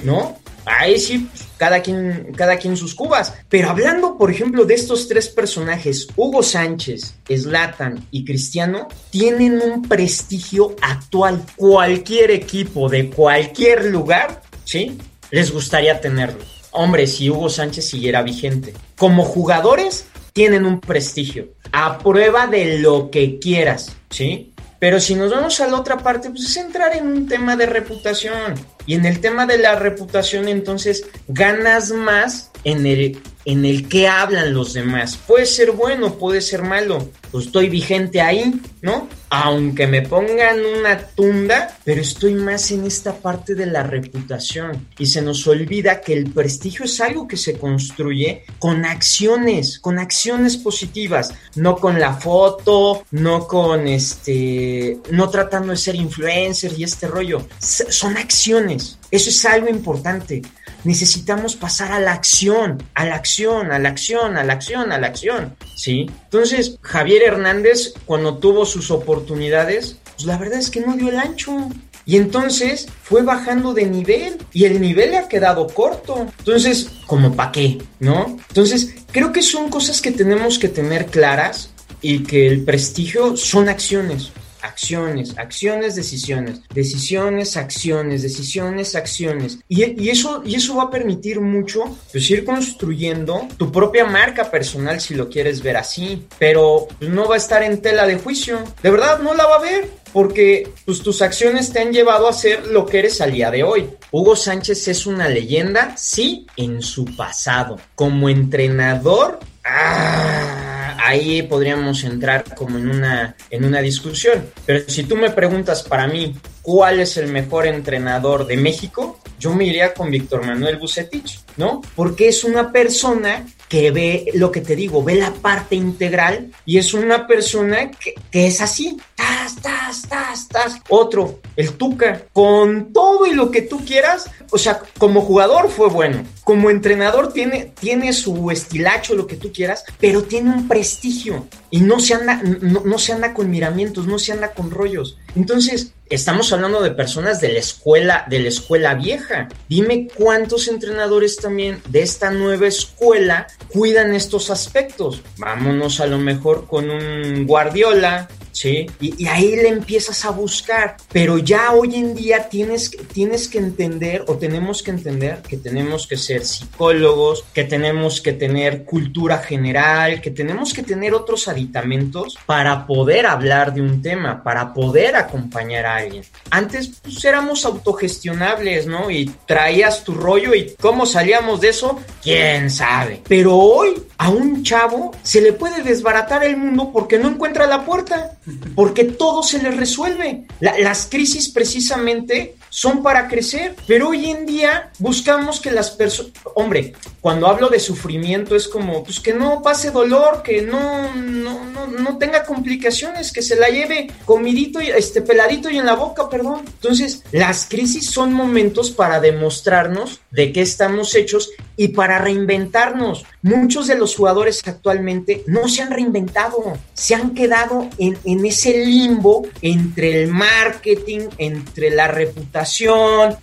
¿no? Ahí sí, cada quien, cada quien sus cubas. Pero hablando, por ejemplo, de estos tres personajes, Hugo Sánchez, Slatan y Cristiano, tienen un prestigio actual. Cualquier equipo de cualquier lugar, ¿sí? Les gustaría tenerlo. Hombre, si Hugo Sánchez siguiera vigente. Como jugadores, tienen un prestigio. A prueba de lo que quieras, ¿sí? Pero si nos vamos a la otra parte, pues es entrar en un tema de reputación. Y en el tema de la reputación, entonces ganas más en el, en el que hablan los demás. Puede ser bueno, puede ser malo. Pues estoy vigente ahí, ¿no? Aunque me pongan una tunda, pero estoy más en esta parte de la reputación. Y se nos olvida que el prestigio es algo que se construye con acciones, con acciones positivas, no con la foto, no con este, no tratando de ser influencer y este rollo. Son acciones. Eso es algo importante. Necesitamos pasar a la acción, a la acción, a la acción, a la acción, a la acción, ¿sí? Entonces, Javier Hernández, cuando tuvo sus oportunidades, pues la verdad es que no dio el ancho. Y entonces fue bajando de nivel y el nivel le ha quedado corto. Entonces, ¿como para qué? ¿No? Entonces, creo que son cosas que tenemos que tener claras y que el prestigio son acciones acciones, acciones, decisiones, decisiones, acciones, decisiones, acciones. Y, eso, y eso va a permitir mucho pues, ir construyendo tu propia marca personal si lo quieres ver así, pero pues, no va a estar en tela de juicio. De verdad, no la va a ver porque pues, tus acciones te han llevado a ser lo que eres al día de hoy. Hugo Sánchez es una leyenda, sí, en su pasado. Como entrenador, ah, ahí podríamos entrar como en una, en una discusión. Pero si tú me preguntas para mí cuál es el mejor entrenador de México, yo me iría con Víctor Manuel Bucetich, ¿no? Porque es una persona que ve lo que te digo, ve la parte integral y es una persona que, que es así, tas, tas, tas, tas. Otro, el Tuca, con todo y lo que tú quieras, o sea, como jugador fue bueno, como entrenador tiene, tiene su estilacho, lo que tú quieras, pero tiene un prestigio y no se anda, no, se anda con miramientos, no se anda con rollos. Entonces, estamos hablando de personas de la escuela, de la escuela vieja. Dime cuántos entrenadores también de esta nueva escuela cuidan estos aspectos. Vámonos a lo mejor con un Guardiola, ¿sí? Y, ahí le empiezas a buscar, pero ya hoy en día tienes, tienes que entender o tenemos que entender que tenemos que ser psicólogos, que tenemos que tener cultura general, que tenemos que tener otros aditamentos para poder hablar de un tema, para poder acompañar a alguien. Antes pues éramos autogestionables, ¿no? Y traías tu rollo y cómo salíamos de eso, quién sabe. Pero hoy a un chavo se le puede desbaratar el mundo porque no encuentra la puerta porque todo se le resuelve. las crisis precisamente son para crecer, pero hoy en día buscamos que las personas, hombre, cuando hablo de sufrimiento es como, pues que no pase dolor, que no, no, no, tenga complicaciones, que se la lleve comidito, y, este peladito y en la boca, perdón. Entonces, las crisis son momentos para demostrarnos de qué estamos hechos y para reinventarnos. Muchos de los jugadores actualmente no se han reinventado, se han quedado en, en ese limbo entre el marketing, entre la reputación,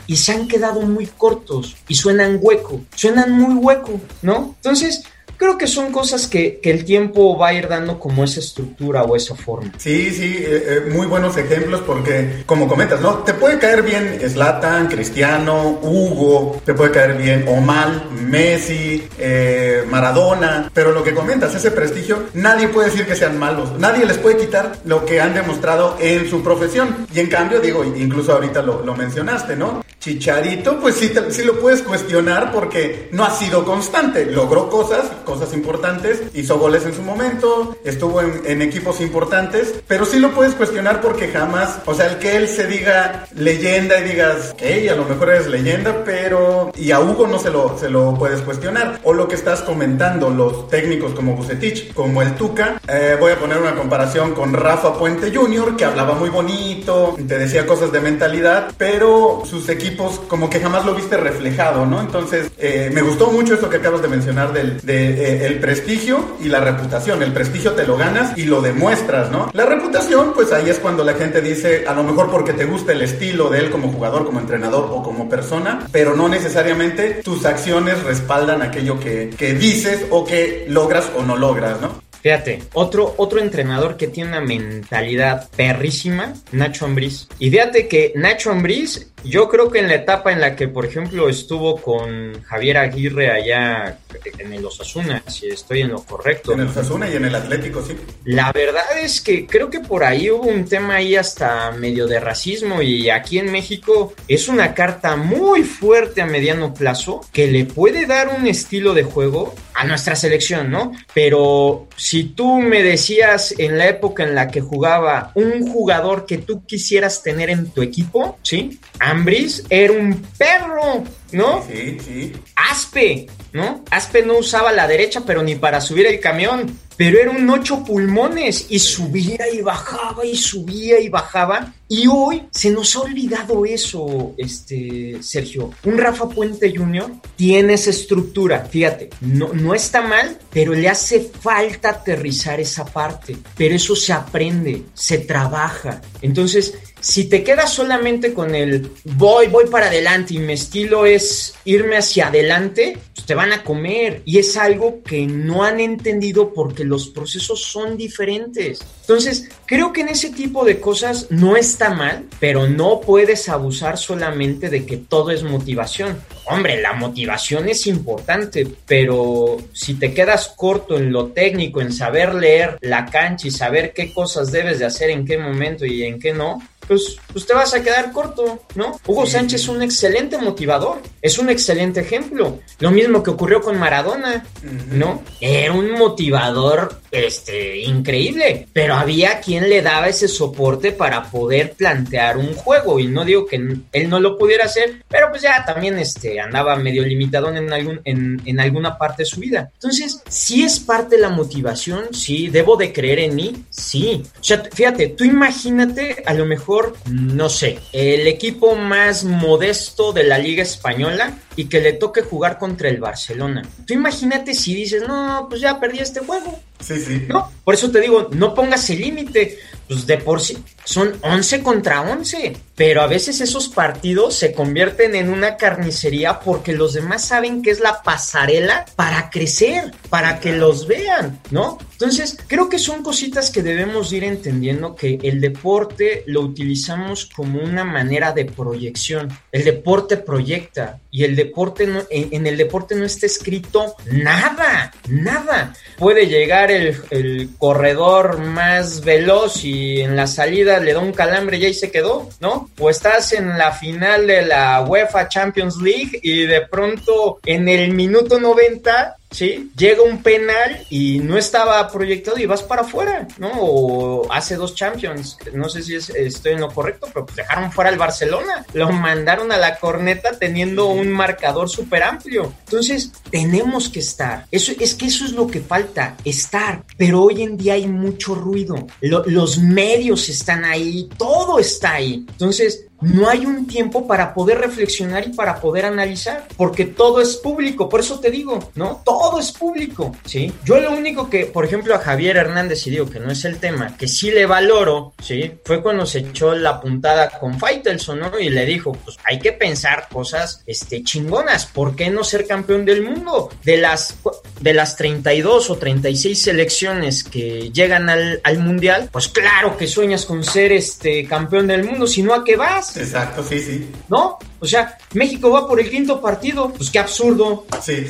y se han quedado muy cortos y suenan hueco, suenan muy hueco, ¿no? Entonces, creo que son cosas que, el tiempo va a ir dando como esa estructura o esa forma. Sí, sí, eh, eh, muy buenos ejemplos porque, como comentas, ¿no? Te puede caer bien Slatan, Cristiano, Hugo, te puede caer bien Omal, Messi, eh, Maradona, pero lo que comentas, ese prestigio, nadie puede decir que sean malos, nadie les puede quitar lo que han demostrado en su profesión. Y en cambio, digo, incluso ahorita lo, lo mencionaste, ¿no? Chicharito, pues sí, sí lo puedes cuestionar porque no ha sido constante, logró cosas, cosas importantes, hizo goles en su momento, estuvo en, equipos importantes, pero sí lo puedes cuestionar porque jamás, o sea, el que él se diga leyenda y digas, ok, a lo mejor eres leyenda, pero y a Hugo no se lo, se lo puedes cuestionar. O lo que estás comentando, los técnicos como Bucetich, como el Tuca, eh, voy a poner una comparación con Rafa Puente Jr., que hablaba muy bonito, te decía cosas de mentalidad, pero sus equipos como que jamás lo viste reflejado, ¿no? Entonces, eh, me gustó mucho esto que acabas de mencionar del, de eh, el prestigio y la reputación. El prestigio te lo ganas y lo demuestras, ¿no? La reputación, pues ahí es cuando la gente dice, a lo mejor porque te gusta el estilo de él como jugador, como entrenador o como persona, pero no necesariamente tus acciones respaldan aquello que, que dices o que logras o no logras, ¿no? Fíjate, otro, otro entrenador que tiene una mentalidad perrísima, Nacho Ambriz. Y fíjate que Nacho Ambriz, yo creo que en la etapa en la que, por ejemplo, estuvo con Javier Aguirre allá en el Osasuna, si estoy en lo correcto. En el Osasuna y en el Atlético, sí. La verdad es que creo que por ahí hubo un tema ahí hasta medio de racismo y aquí en México es una carta muy fuerte a mediano plazo que le puede dar un estilo de juego a nuestra selección, ¿no? Pero si tú me decías en la época en la que jugaba un jugador que tú quisieras tener en tu equipo, ¿sí? Ambris era un perro, ¿no? Sí, sí. Aspe, ¿no? Aspe no usaba la derecha, pero ni para subir el camión pero era un ocho pulmones y subía y bajaba y subía y bajaba. Y hoy se nos ha olvidado eso, este, Sergio. Un Rafa Puente Jr. tiene esa estructura, fíjate, no, no está mal, pero le hace falta aterrizar esa parte. Pero eso se aprende, se trabaja. Entonces, si te quedas solamente con el voy, voy para adelante y mi estilo es irme hacia adelante, pues te van a comer. Y es algo que no han entendido porque los procesos son diferentes. Entonces, creo que en ese tipo de cosas no está mal, pero no puedes abusar solamente de que todo es motivación. Hombre, la motivación es importante, pero si te quedas corto en lo técnico, en saber leer la cancha y saber qué cosas debes de hacer en qué momento y en qué no, pues, pues te vas a quedar corto, ¿no? Hugo Sánchez es un excelente motivador, es un excelente ejemplo. Lo mismo que ocurrió con Maradona, ¿no? Era un motivador este, increíble, pero había quien le daba ese soporte para poder plantear un juego. Y no digo que él no lo pudiera hacer, pero pues ya también este, andaba medio limitado en, algún, en, en alguna parte de su vida. Entonces, si es parte de la motivación, sí, debo de creer en mí, sí. O sea, fíjate, tú imagínate a lo mejor no sé, el equipo más modesto de la Liga Española y que le toque jugar contra el Barcelona. Tú imagínate si dices, no, pues ya perdí este juego. Sí, sí. No, por eso te digo, no pongas el límite. Pues de por sí son 11 contra 11, pero a veces esos partidos se convierten en una carnicería porque los demás saben que es la pasarela para crecer, para que los vean, ¿no? Entonces, creo que son cositas que debemos ir entendiendo que el deporte lo utilizamos como una manera de proyección. El deporte proyecta y el deporte no, en, el deporte no está escrito nada, nada. Puede llegar el, el corredor más veloz y en la salida le da un calambre y ahí se quedó, ¿no? O estás en la final de la UEFA Champions League y de pronto en el minuto 90 ¿sí? Llega un penal y no estaba proyectado y vas para afuera, ¿no? O hace dos Champions, no sé si estoy en lo correcto, pero pues dejaron fuera al Barcelona, lo mandaron a la corneta teniendo un marcador súper amplio. Entonces, tenemos que estar. Eso, es que eso es lo que falta, estar. Pero hoy en día hay mucho ruido. los medios están ahí, todo está ahí. Entonces, no hay un tiempo para poder reflexionar y para poder analizar, porque todo es público, por eso te digo, ¿no? Todo es público, ¿sí? Yo lo único que, por ejemplo, a Javier Hernández, y digo que no es el tema, que sí le valoro, ¿sí? Fue cuando se echó la puntada con Faitelson, ¿no? Y le dijo, pues hay que pensar cosas, este, chingonas, ¿por qué no ser campeón del mundo? De las, de las 32 o 36 selecciones que llegan al, al Mundial, pues claro que sueñas con ser, este, campeón del mundo, si no, ¿a qué vas? Exacto, sí, sí. ¿No? O sea, México va por el quinto partido, pues qué absurdo. Sí.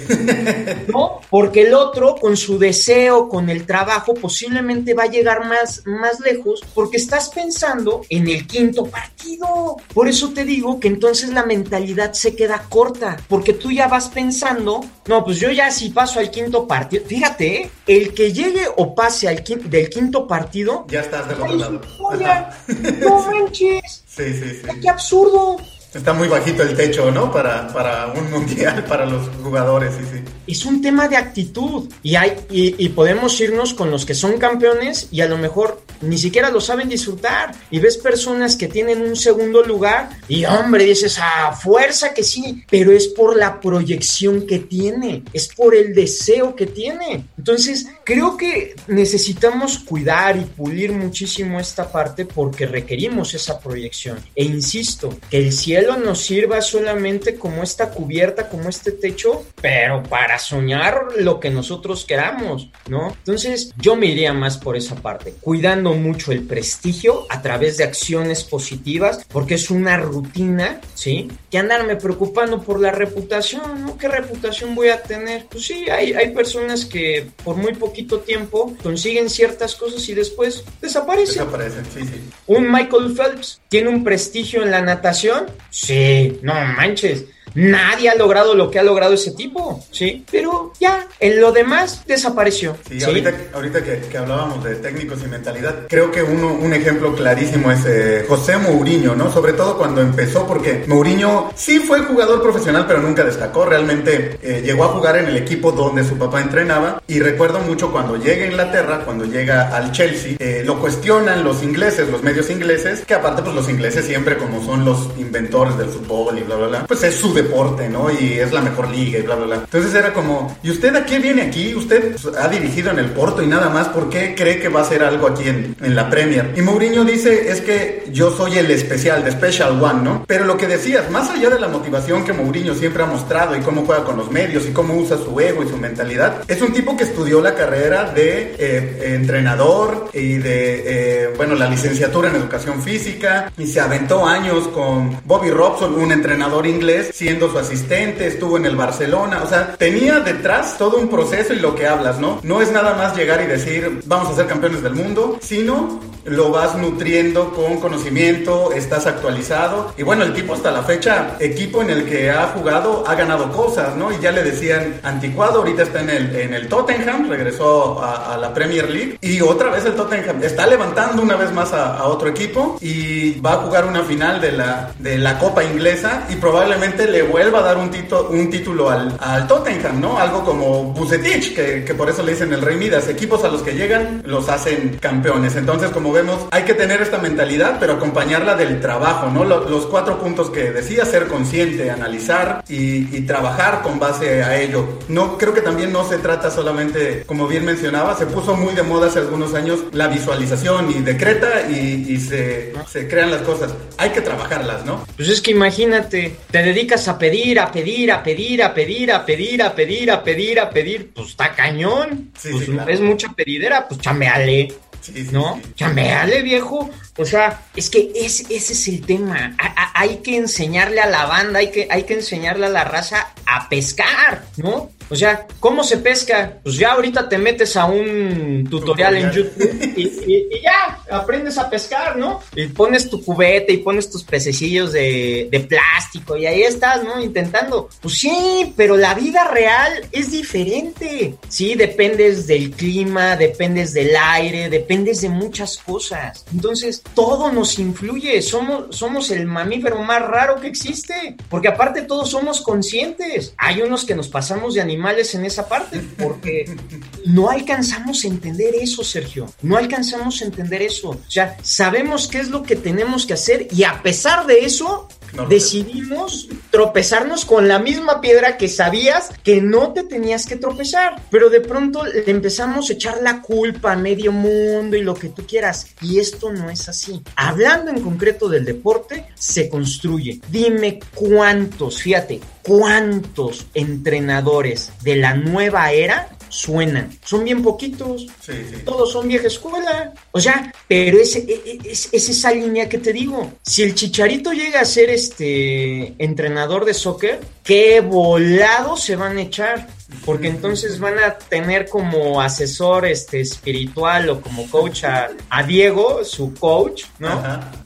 ¿No? Porque el otro, con su deseo, con el trabajo, posiblemente va a llegar más, más lejos porque estás pensando en el quinto partido. Por eso te digo que entonces la mentalidad se queda corta, porque tú ya vas pensando, no, pues yo ya si paso al quinto partido, fíjate, ¿eh? el que llegue o pase al del quinto partido, ya estás del otro lado. No manches. Sí, sí, sí. ¡Qué absurdo! Está muy bajito el techo, ¿no? Para, para un mundial, para los jugadores, sí, sí. Es un tema de actitud. Y, hay, y, podemos irnos con los que son campeones y a lo mejor ni siquiera lo saben disfrutar. Y ves personas que tienen un segundo lugar y, hombre, dices, ah, fuerza que sí, pero es por la proyección que tiene, es por el deseo que tiene. Entonces, creo que necesitamos cuidar y pulir muchísimo esta parte porque requerimos esa proyección. E insisto, que el cielo nos sirva solamente como esta cubierta, como este techo, pero para soñar lo que nosotros queramos, ¿no? Entonces yo me iría más por esa parte, cuidando mucho el prestigio a través de acciones positivas, porque es una rutina, ¿sí? Que andarme preocupando por la reputación, ¿no? ¿Qué reputación voy a tener? Pues sí, hay, hay personas que por muy poquito tiempo consiguen ciertas cosas y después desaparecen. Desaparecen, sí, sí. Un Michael Phelps tiene un prestigio en la natación, Sí, no manches. Nadie ha logrado lo que ha logrado ese tipo, ¿sí? Pero ya, en lo demás desapareció. Sí, ahorita, ahorita que, hablábamos de técnicos y mentalidad, creo que uno, un ejemplo clarísimo es eh, José Mourinho, ¿no? Sobre todo cuando empezó, porque Mourinho sí fue jugador profesional, pero nunca destacó. Realmente eh, llegó a jugar en el equipo donde su papá entrenaba. Y recuerdo mucho cuando llega a Inglaterra, cuando llega al Chelsea, eh, lo cuestionan los ingleses, los medios ingleses, que aparte, pues los ingleses siempre, como son los inventores del fútbol y bla, bla, bla, pues es su deporte, ¿no? Y es la mejor liga y bla, bla, bla. Entonces era como, ¿y usted a qué viene aquí? Usted ha dirigido en el Porto y nada más, ¿por qué cree que va a hacer algo aquí en, la Premier? Y Mourinho dice, es que yo soy el especial, de Special One, ¿no? Pero lo que decías, más allá de la motivación que Mourinho siempre ha mostrado y cómo juega con los medios y cómo usa su ego y su mentalidad, es un tipo que estudió la carrera de eh, entrenador y de, eh, bueno, la licenciatura en educación física y se aventó años con Bobby Robson, un entrenador inglés, siendo su asistente, estuvo en el Barcelona, o sea, tenía detrás todo un proceso y lo que hablas, ¿no? No es nada más llegar y decir, vamos a ser campeones del mundo, sino lo vas nutriendo con conocimiento, estás actualizado. Y bueno, el tipo hasta la fecha, equipo en el que ha jugado, ha ganado cosas, ¿no? Y ya le decían anticuado, ahorita está en el, en el Tottenham, regresó a, la Premier League. Y otra vez el Tottenham está levantando una vez más a, otro equipo y va a jugar una final de la, de la Copa Inglesa y probablemente le vuelva a dar un, tito, un título al, al Tottenham, ¿no? Algo como Bucetich, que, que por eso le dicen el Rey Midas. Equipos a los que llegan los hacen campeones. Entonces, como vemos, hay que tener esta mentalidad, pero acompañarla del trabajo, ¿no? Los, cuatro puntos que decía, ser consciente, analizar y, trabajar con base a ello. No, creo que también no se trata solamente, como bien mencionaba, se puso muy de moda hace algunos años la visualización y decreta y, se, se crean las cosas. Hay que trabajarlas, ¿no? Pues es que imagínate, te dedicas a pedir, a pedir, a pedir, a pedir, a pedir, a pedir, a pedir, a pedir, pues está cañón. pues es mucha pedidera, pues chameale. ¿No? Chambeale, viejo. O sea, es que ese es el tema. hay que enseñarle a la banda, hay que, hay que enseñarle a la raza a pescar, ¿no? O sea, ¿cómo se pesca? Pues ya ahorita te metes a un tutorial, en YouTube y, ya aprendes a pescar, ¿no? Y pones tu cubeta y pones tus pececillos de, de, plástico y ahí estás, ¿no? Intentando. Pues sí, pero la vida real es diferente. Sí, dependes del clima, dependes del aire, dependes de muchas cosas. Entonces, todo nos influye. Somos, somos el mamífero más raro que existe. Porque aparte todos somos conscientes. Hay unos que nos pasamos de animales en esa parte. Porque no alcanzamos a entender eso, Sergio. No alcanzamos a entender eso. O sea, sabemos qué es lo que tenemos que hacer y a pesar de eso, decidimos tropezarnos con la misma piedra que sabías que no te tenías que tropezar. Pero de pronto le empezamos a echar la culpa a medio mundo y lo que tú quieras. Y esto no es así. Hablando en concreto del deporte, se construye. Dime cuántos, fíjate, cuántos entrenadores de la nueva era suenan. Son bien poquitos. Todos son vieja escuela. O sea, pero es, e, e, es, es, esa línea que te digo. Si el chicharito llega a ser este entrenador de soccer, qué volado se van a echar. Porque entonces van a tener como asesor este, espiritual o como coach a, Diego, su coach, ¿no?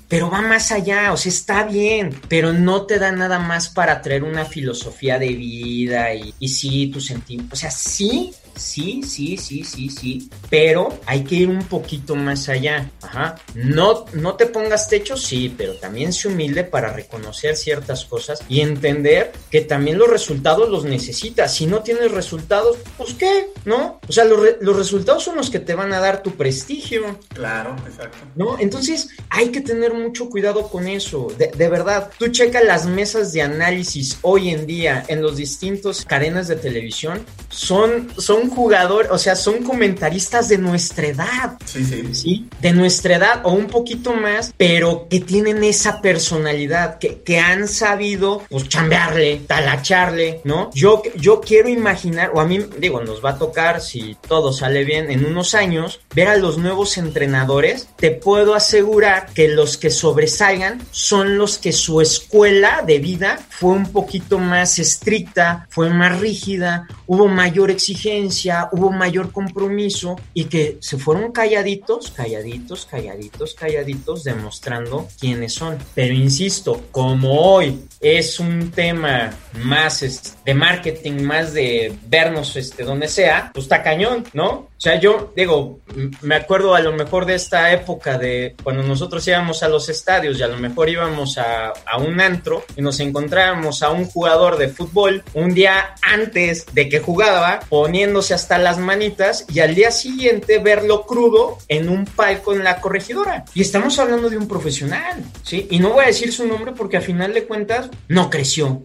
Pero va más allá, o sea, está bien, pero no te da nada más para traer una filosofía de vida y, y sí, tu sentimiento, o sea, sí, Sí, sí, sí, sí, sí. Pero hay que ir un poquito más allá. Ajá. No, no te pongas techo, sí, pero también sé humilde para reconocer ciertas cosas y entender que también los resultados los necesitas. Si no tienes resultados, pues qué, ¿no? O sea, los, los resultados son los que te van a dar tu prestigio. Claro, exacto. ¿No? Entonces hay que tener mucho cuidado con eso. De, de verdad, tú checa las mesas de análisis hoy en día en los distintos cadenas de televisión. Son, son jugador, o sea, son comentaristas de nuestra edad. Sí, sí. Sí, de nuestra edad o un poquito más, pero que tienen esa personalidad, que, que han sabido, pues, chambearle, talacharle, ¿no? Yo, yo quiero imaginar, o a mí, digo, nos va a tocar, si todo sale bien, en unos años, ver a los nuevos entrenadores. Te puedo asegurar que los que sobresalgan son los que su escuela de vida fue un poquito más estricta, fue más rígida, hubo mayor exigencia hubo mayor compromiso y que se fueron calladitos, calladitos, calladitos, calladitos, demostrando quiénes son. Pero insisto, como hoy es un tema más de marketing, más de vernos este, donde sea, pues está cañón, ¿no? O sea, yo digo, me acuerdo a lo mejor de esta época de cuando nosotros íbamos a los estadios y a lo mejor íbamos a, a un antro y nos encontrábamos a un jugador de fútbol un día antes de que jugaba poniéndose hasta las manitas y al día siguiente verlo crudo en un palco en la corregidora. Y estamos hablando de un profesional, ¿sí? Y no voy a decir su nombre porque a final de cuentas no creció,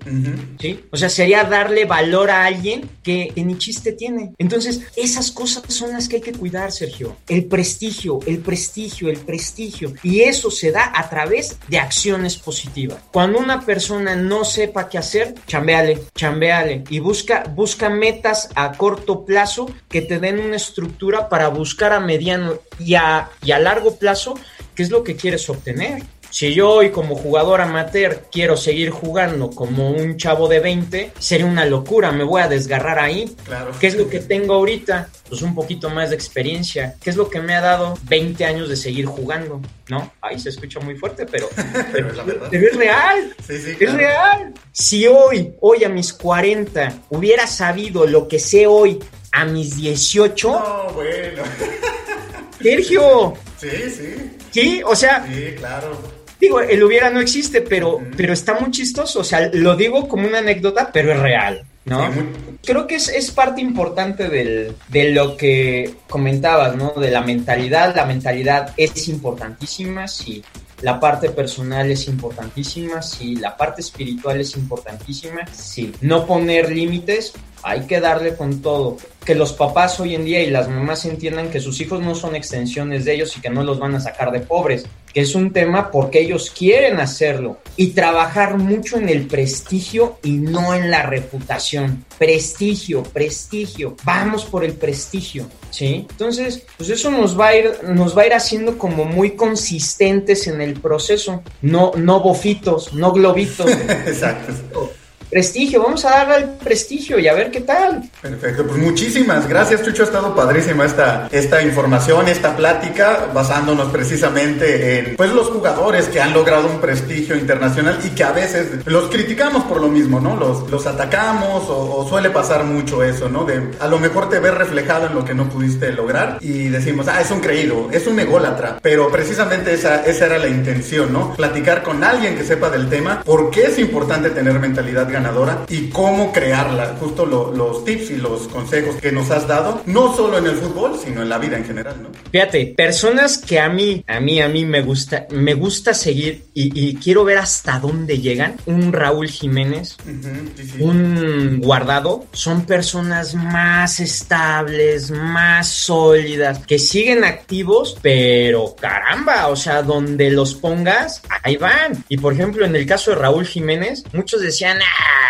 ¿sí? O sea, sería darle valor a alguien que, que ni chiste tiene. Entonces, esas cosas son las que hay que cuidar, Sergio. El prestigio, el prestigio, el prestigio. Y eso se da a través de acciones positivas. Cuando una persona no sepa qué hacer, chambeale, chambeale y busca, busca metas a corto plazo que te den una estructura para buscar a mediano y a, y a largo plazo qué es lo que quieres obtener. Si yo hoy como jugador amateur quiero seguir jugando como un chavo de 20, sería una locura, me voy a desgarrar ahí. Claro. ¿Qué es lo que tengo ahorita? Pues un poquito más de experiencia. ¿Qué es lo que me ha dado 20 años de seguir jugando? ¿No? Ahí se escucha muy fuerte, pero, Pero es la verdad. pero es real. Sí, sí, Es real. Si hoy, hoy a mis 40, hubiera sabido lo que sé hoy a mis 18, No, bueno. Sergio, Sí, sí. ¿sí? O sea, Sí, claro. Digo, el hubiera no existe, pero, pero está muy chistoso. O sea, lo digo como una anécdota, pero es real, ¿no? Sí, muy- Creo que es, es parte importante del, de lo que comentabas, ¿no? De la mentalidad. La mentalidad es importantísima, sí. La parte personal es importantísima, sí. La parte espiritual es importantísima, sí. No poner límites, hay que darle con todo. Que los papás hoy en día y las mamás entiendan que sus hijos no son extensiones de ellos y que no los van a sacar de pobres, que es un tema porque ellos quieren hacerlo y trabajar mucho en el prestigio y no en la reputación. Prestigio, prestigio. Vamos por el prestigio, ¿sí? Entonces, pues eso nos va a ir nos va a ir haciendo como muy consistentes en el proceso, no no bofitos, no globitos. Exacto. Prestigio, vamos a darle al prestigio y a ver qué tal. Perfecto, pues muchísimas gracias, Chucho. Ha estado padrísima esta, esta información, esta plática, basándonos precisamente en pues los jugadores que han logrado un prestigio internacional y que a veces los criticamos por lo mismo, ¿no? Los, los atacamos o, o suele pasar mucho eso, ¿no? De a lo mejor te ves reflejado en lo que no pudiste lograr y decimos, ah, es un creído, es un ególatra. Pero precisamente esa, esa era la intención, ¿no? Platicar con alguien que sepa del tema, por qué es importante tener mentalidad ganadora y cómo crearla. Justo lo- los tips y los consejos que nos has dado, no solo en el fútbol, sino en la vida en general, ¿no? Fíjate, personas que a mí, a mí, a mí me gusta, me gusta seguir y, y quiero ver hasta dónde llegan. Un Raúl Jiménez, Ujú, sí, sí. un guardado, son personas más estables, más sólidas, que siguen activos, pero caramba, o sea, donde los pongas, ahí van. Y por ejemplo, en el caso de Raúl Jiménez, muchos decían,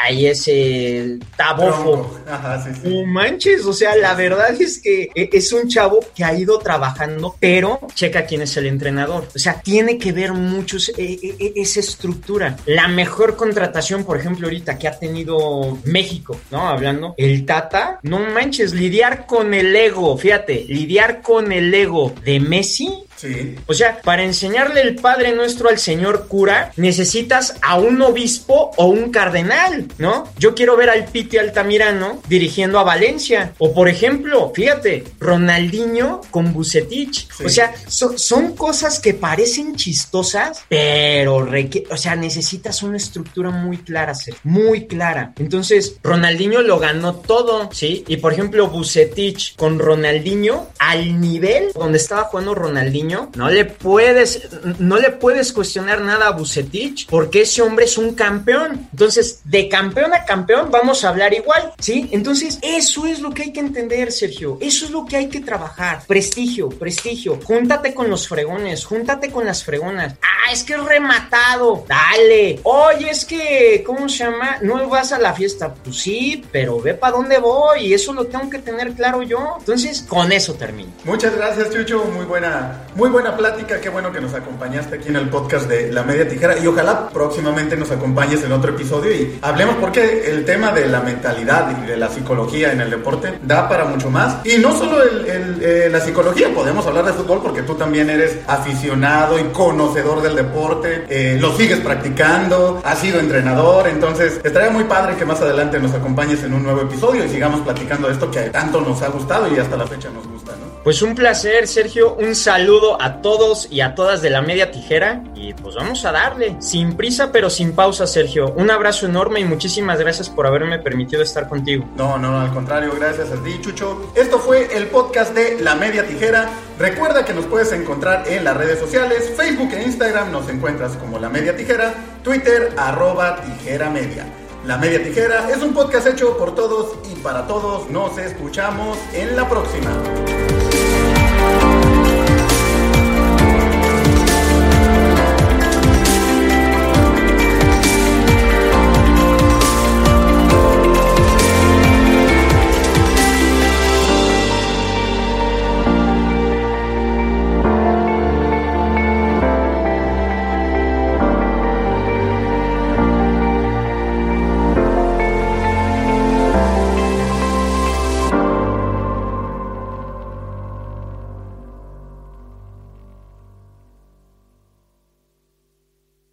ay, ese tabofo. Tronco. Ajá, sí, sí. No manches, o sea, la verdad es que e- es un chavo que ha ido trabajando, pero checa quién es el entrenador. O sea, tiene que ver mucho ese- e- e- esa estructura. La mejor contratación, por ejemplo, ahorita que ha tenido México, ¿no? Hablando, el Tata, no manches, lidiar con el ego, fíjate, lidiar con el ego de Messi Sí. o sea, para enseñarle el Padre Nuestro al señor cura, necesitas a un obispo o un cardenal, ¿no? Yo quiero ver al Piti Altamirano dirigiendo a Valencia. O por ejemplo, fíjate, Ronaldinho con Bucetich. Sí. O sea, so- son cosas que parecen chistosas, pero o sea, necesitas una estructura muy clara, Ser, muy clara. Entonces, Ronaldinho lo ganó todo, ¿sí? Y por ejemplo, Bucetich con Ronaldinho al nivel donde estaba jugando Ronaldinho, no le puedes no le puedes cuestionar nada a Bucetich porque ese hombre es un campeón. Entonces, de campeón a campeón vamos a hablar igual, ¿sí? Entonces, eso es lo que hay que entender, Sergio. Eso es lo que hay que trabajar. Prestigio, prestigio. Júntate con los fregones, júntate con las fregonas. Ah, es que es rematado. Dale. Oye, es que, ¿cómo se llama? No vas a la fiesta. Pues sí, pero ve para dónde voy y eso lo tengo que tener claro yo. Entonces, con eso termino. Muchas gracias, Chucho. Muy buena, muy buena plática. Qué bueno que nos acompañaste aquí en el podcast de La Media Tijera. Y ojalá próximamente nos acompañes en otro episodio y hablemos porque el tema de la mentalidad y de la psicología en el deporte da para mucho más. Y no solo el- eh, la psicología, podemos hablar de fútbol porque tú también eres aficionado y conocedor del deporte, eh, lo sigues practicando, has sido entrenador, entonces estaría muy padre que más adelante nos acompañes en un nuevo episodio y sigamos platicando de esto que tanto nos ha gustado y hasta la fecha nos gusta. Pues un placer, Sergio. Un saludo a todos y a todas de la media tijera. Y pues vamos a darle. Sin prisa, pero sin pausa, Sergio. Un abrazo enorme y muchísimas gracias por haberme permitido estar contigo. No, no, al contrario, gracias a ti, Chucho. Esto fue el podcast de La Media Tijera. Recuerda que nos puedes encontrar en las redes sociales, Facebook e Instagram nos encuentras como La Media Tijera, Twitter arroba tijera media. La Media Tijera es un podcast hecho por todos y para todos. Nos escuchamos en la próxima. Thank you.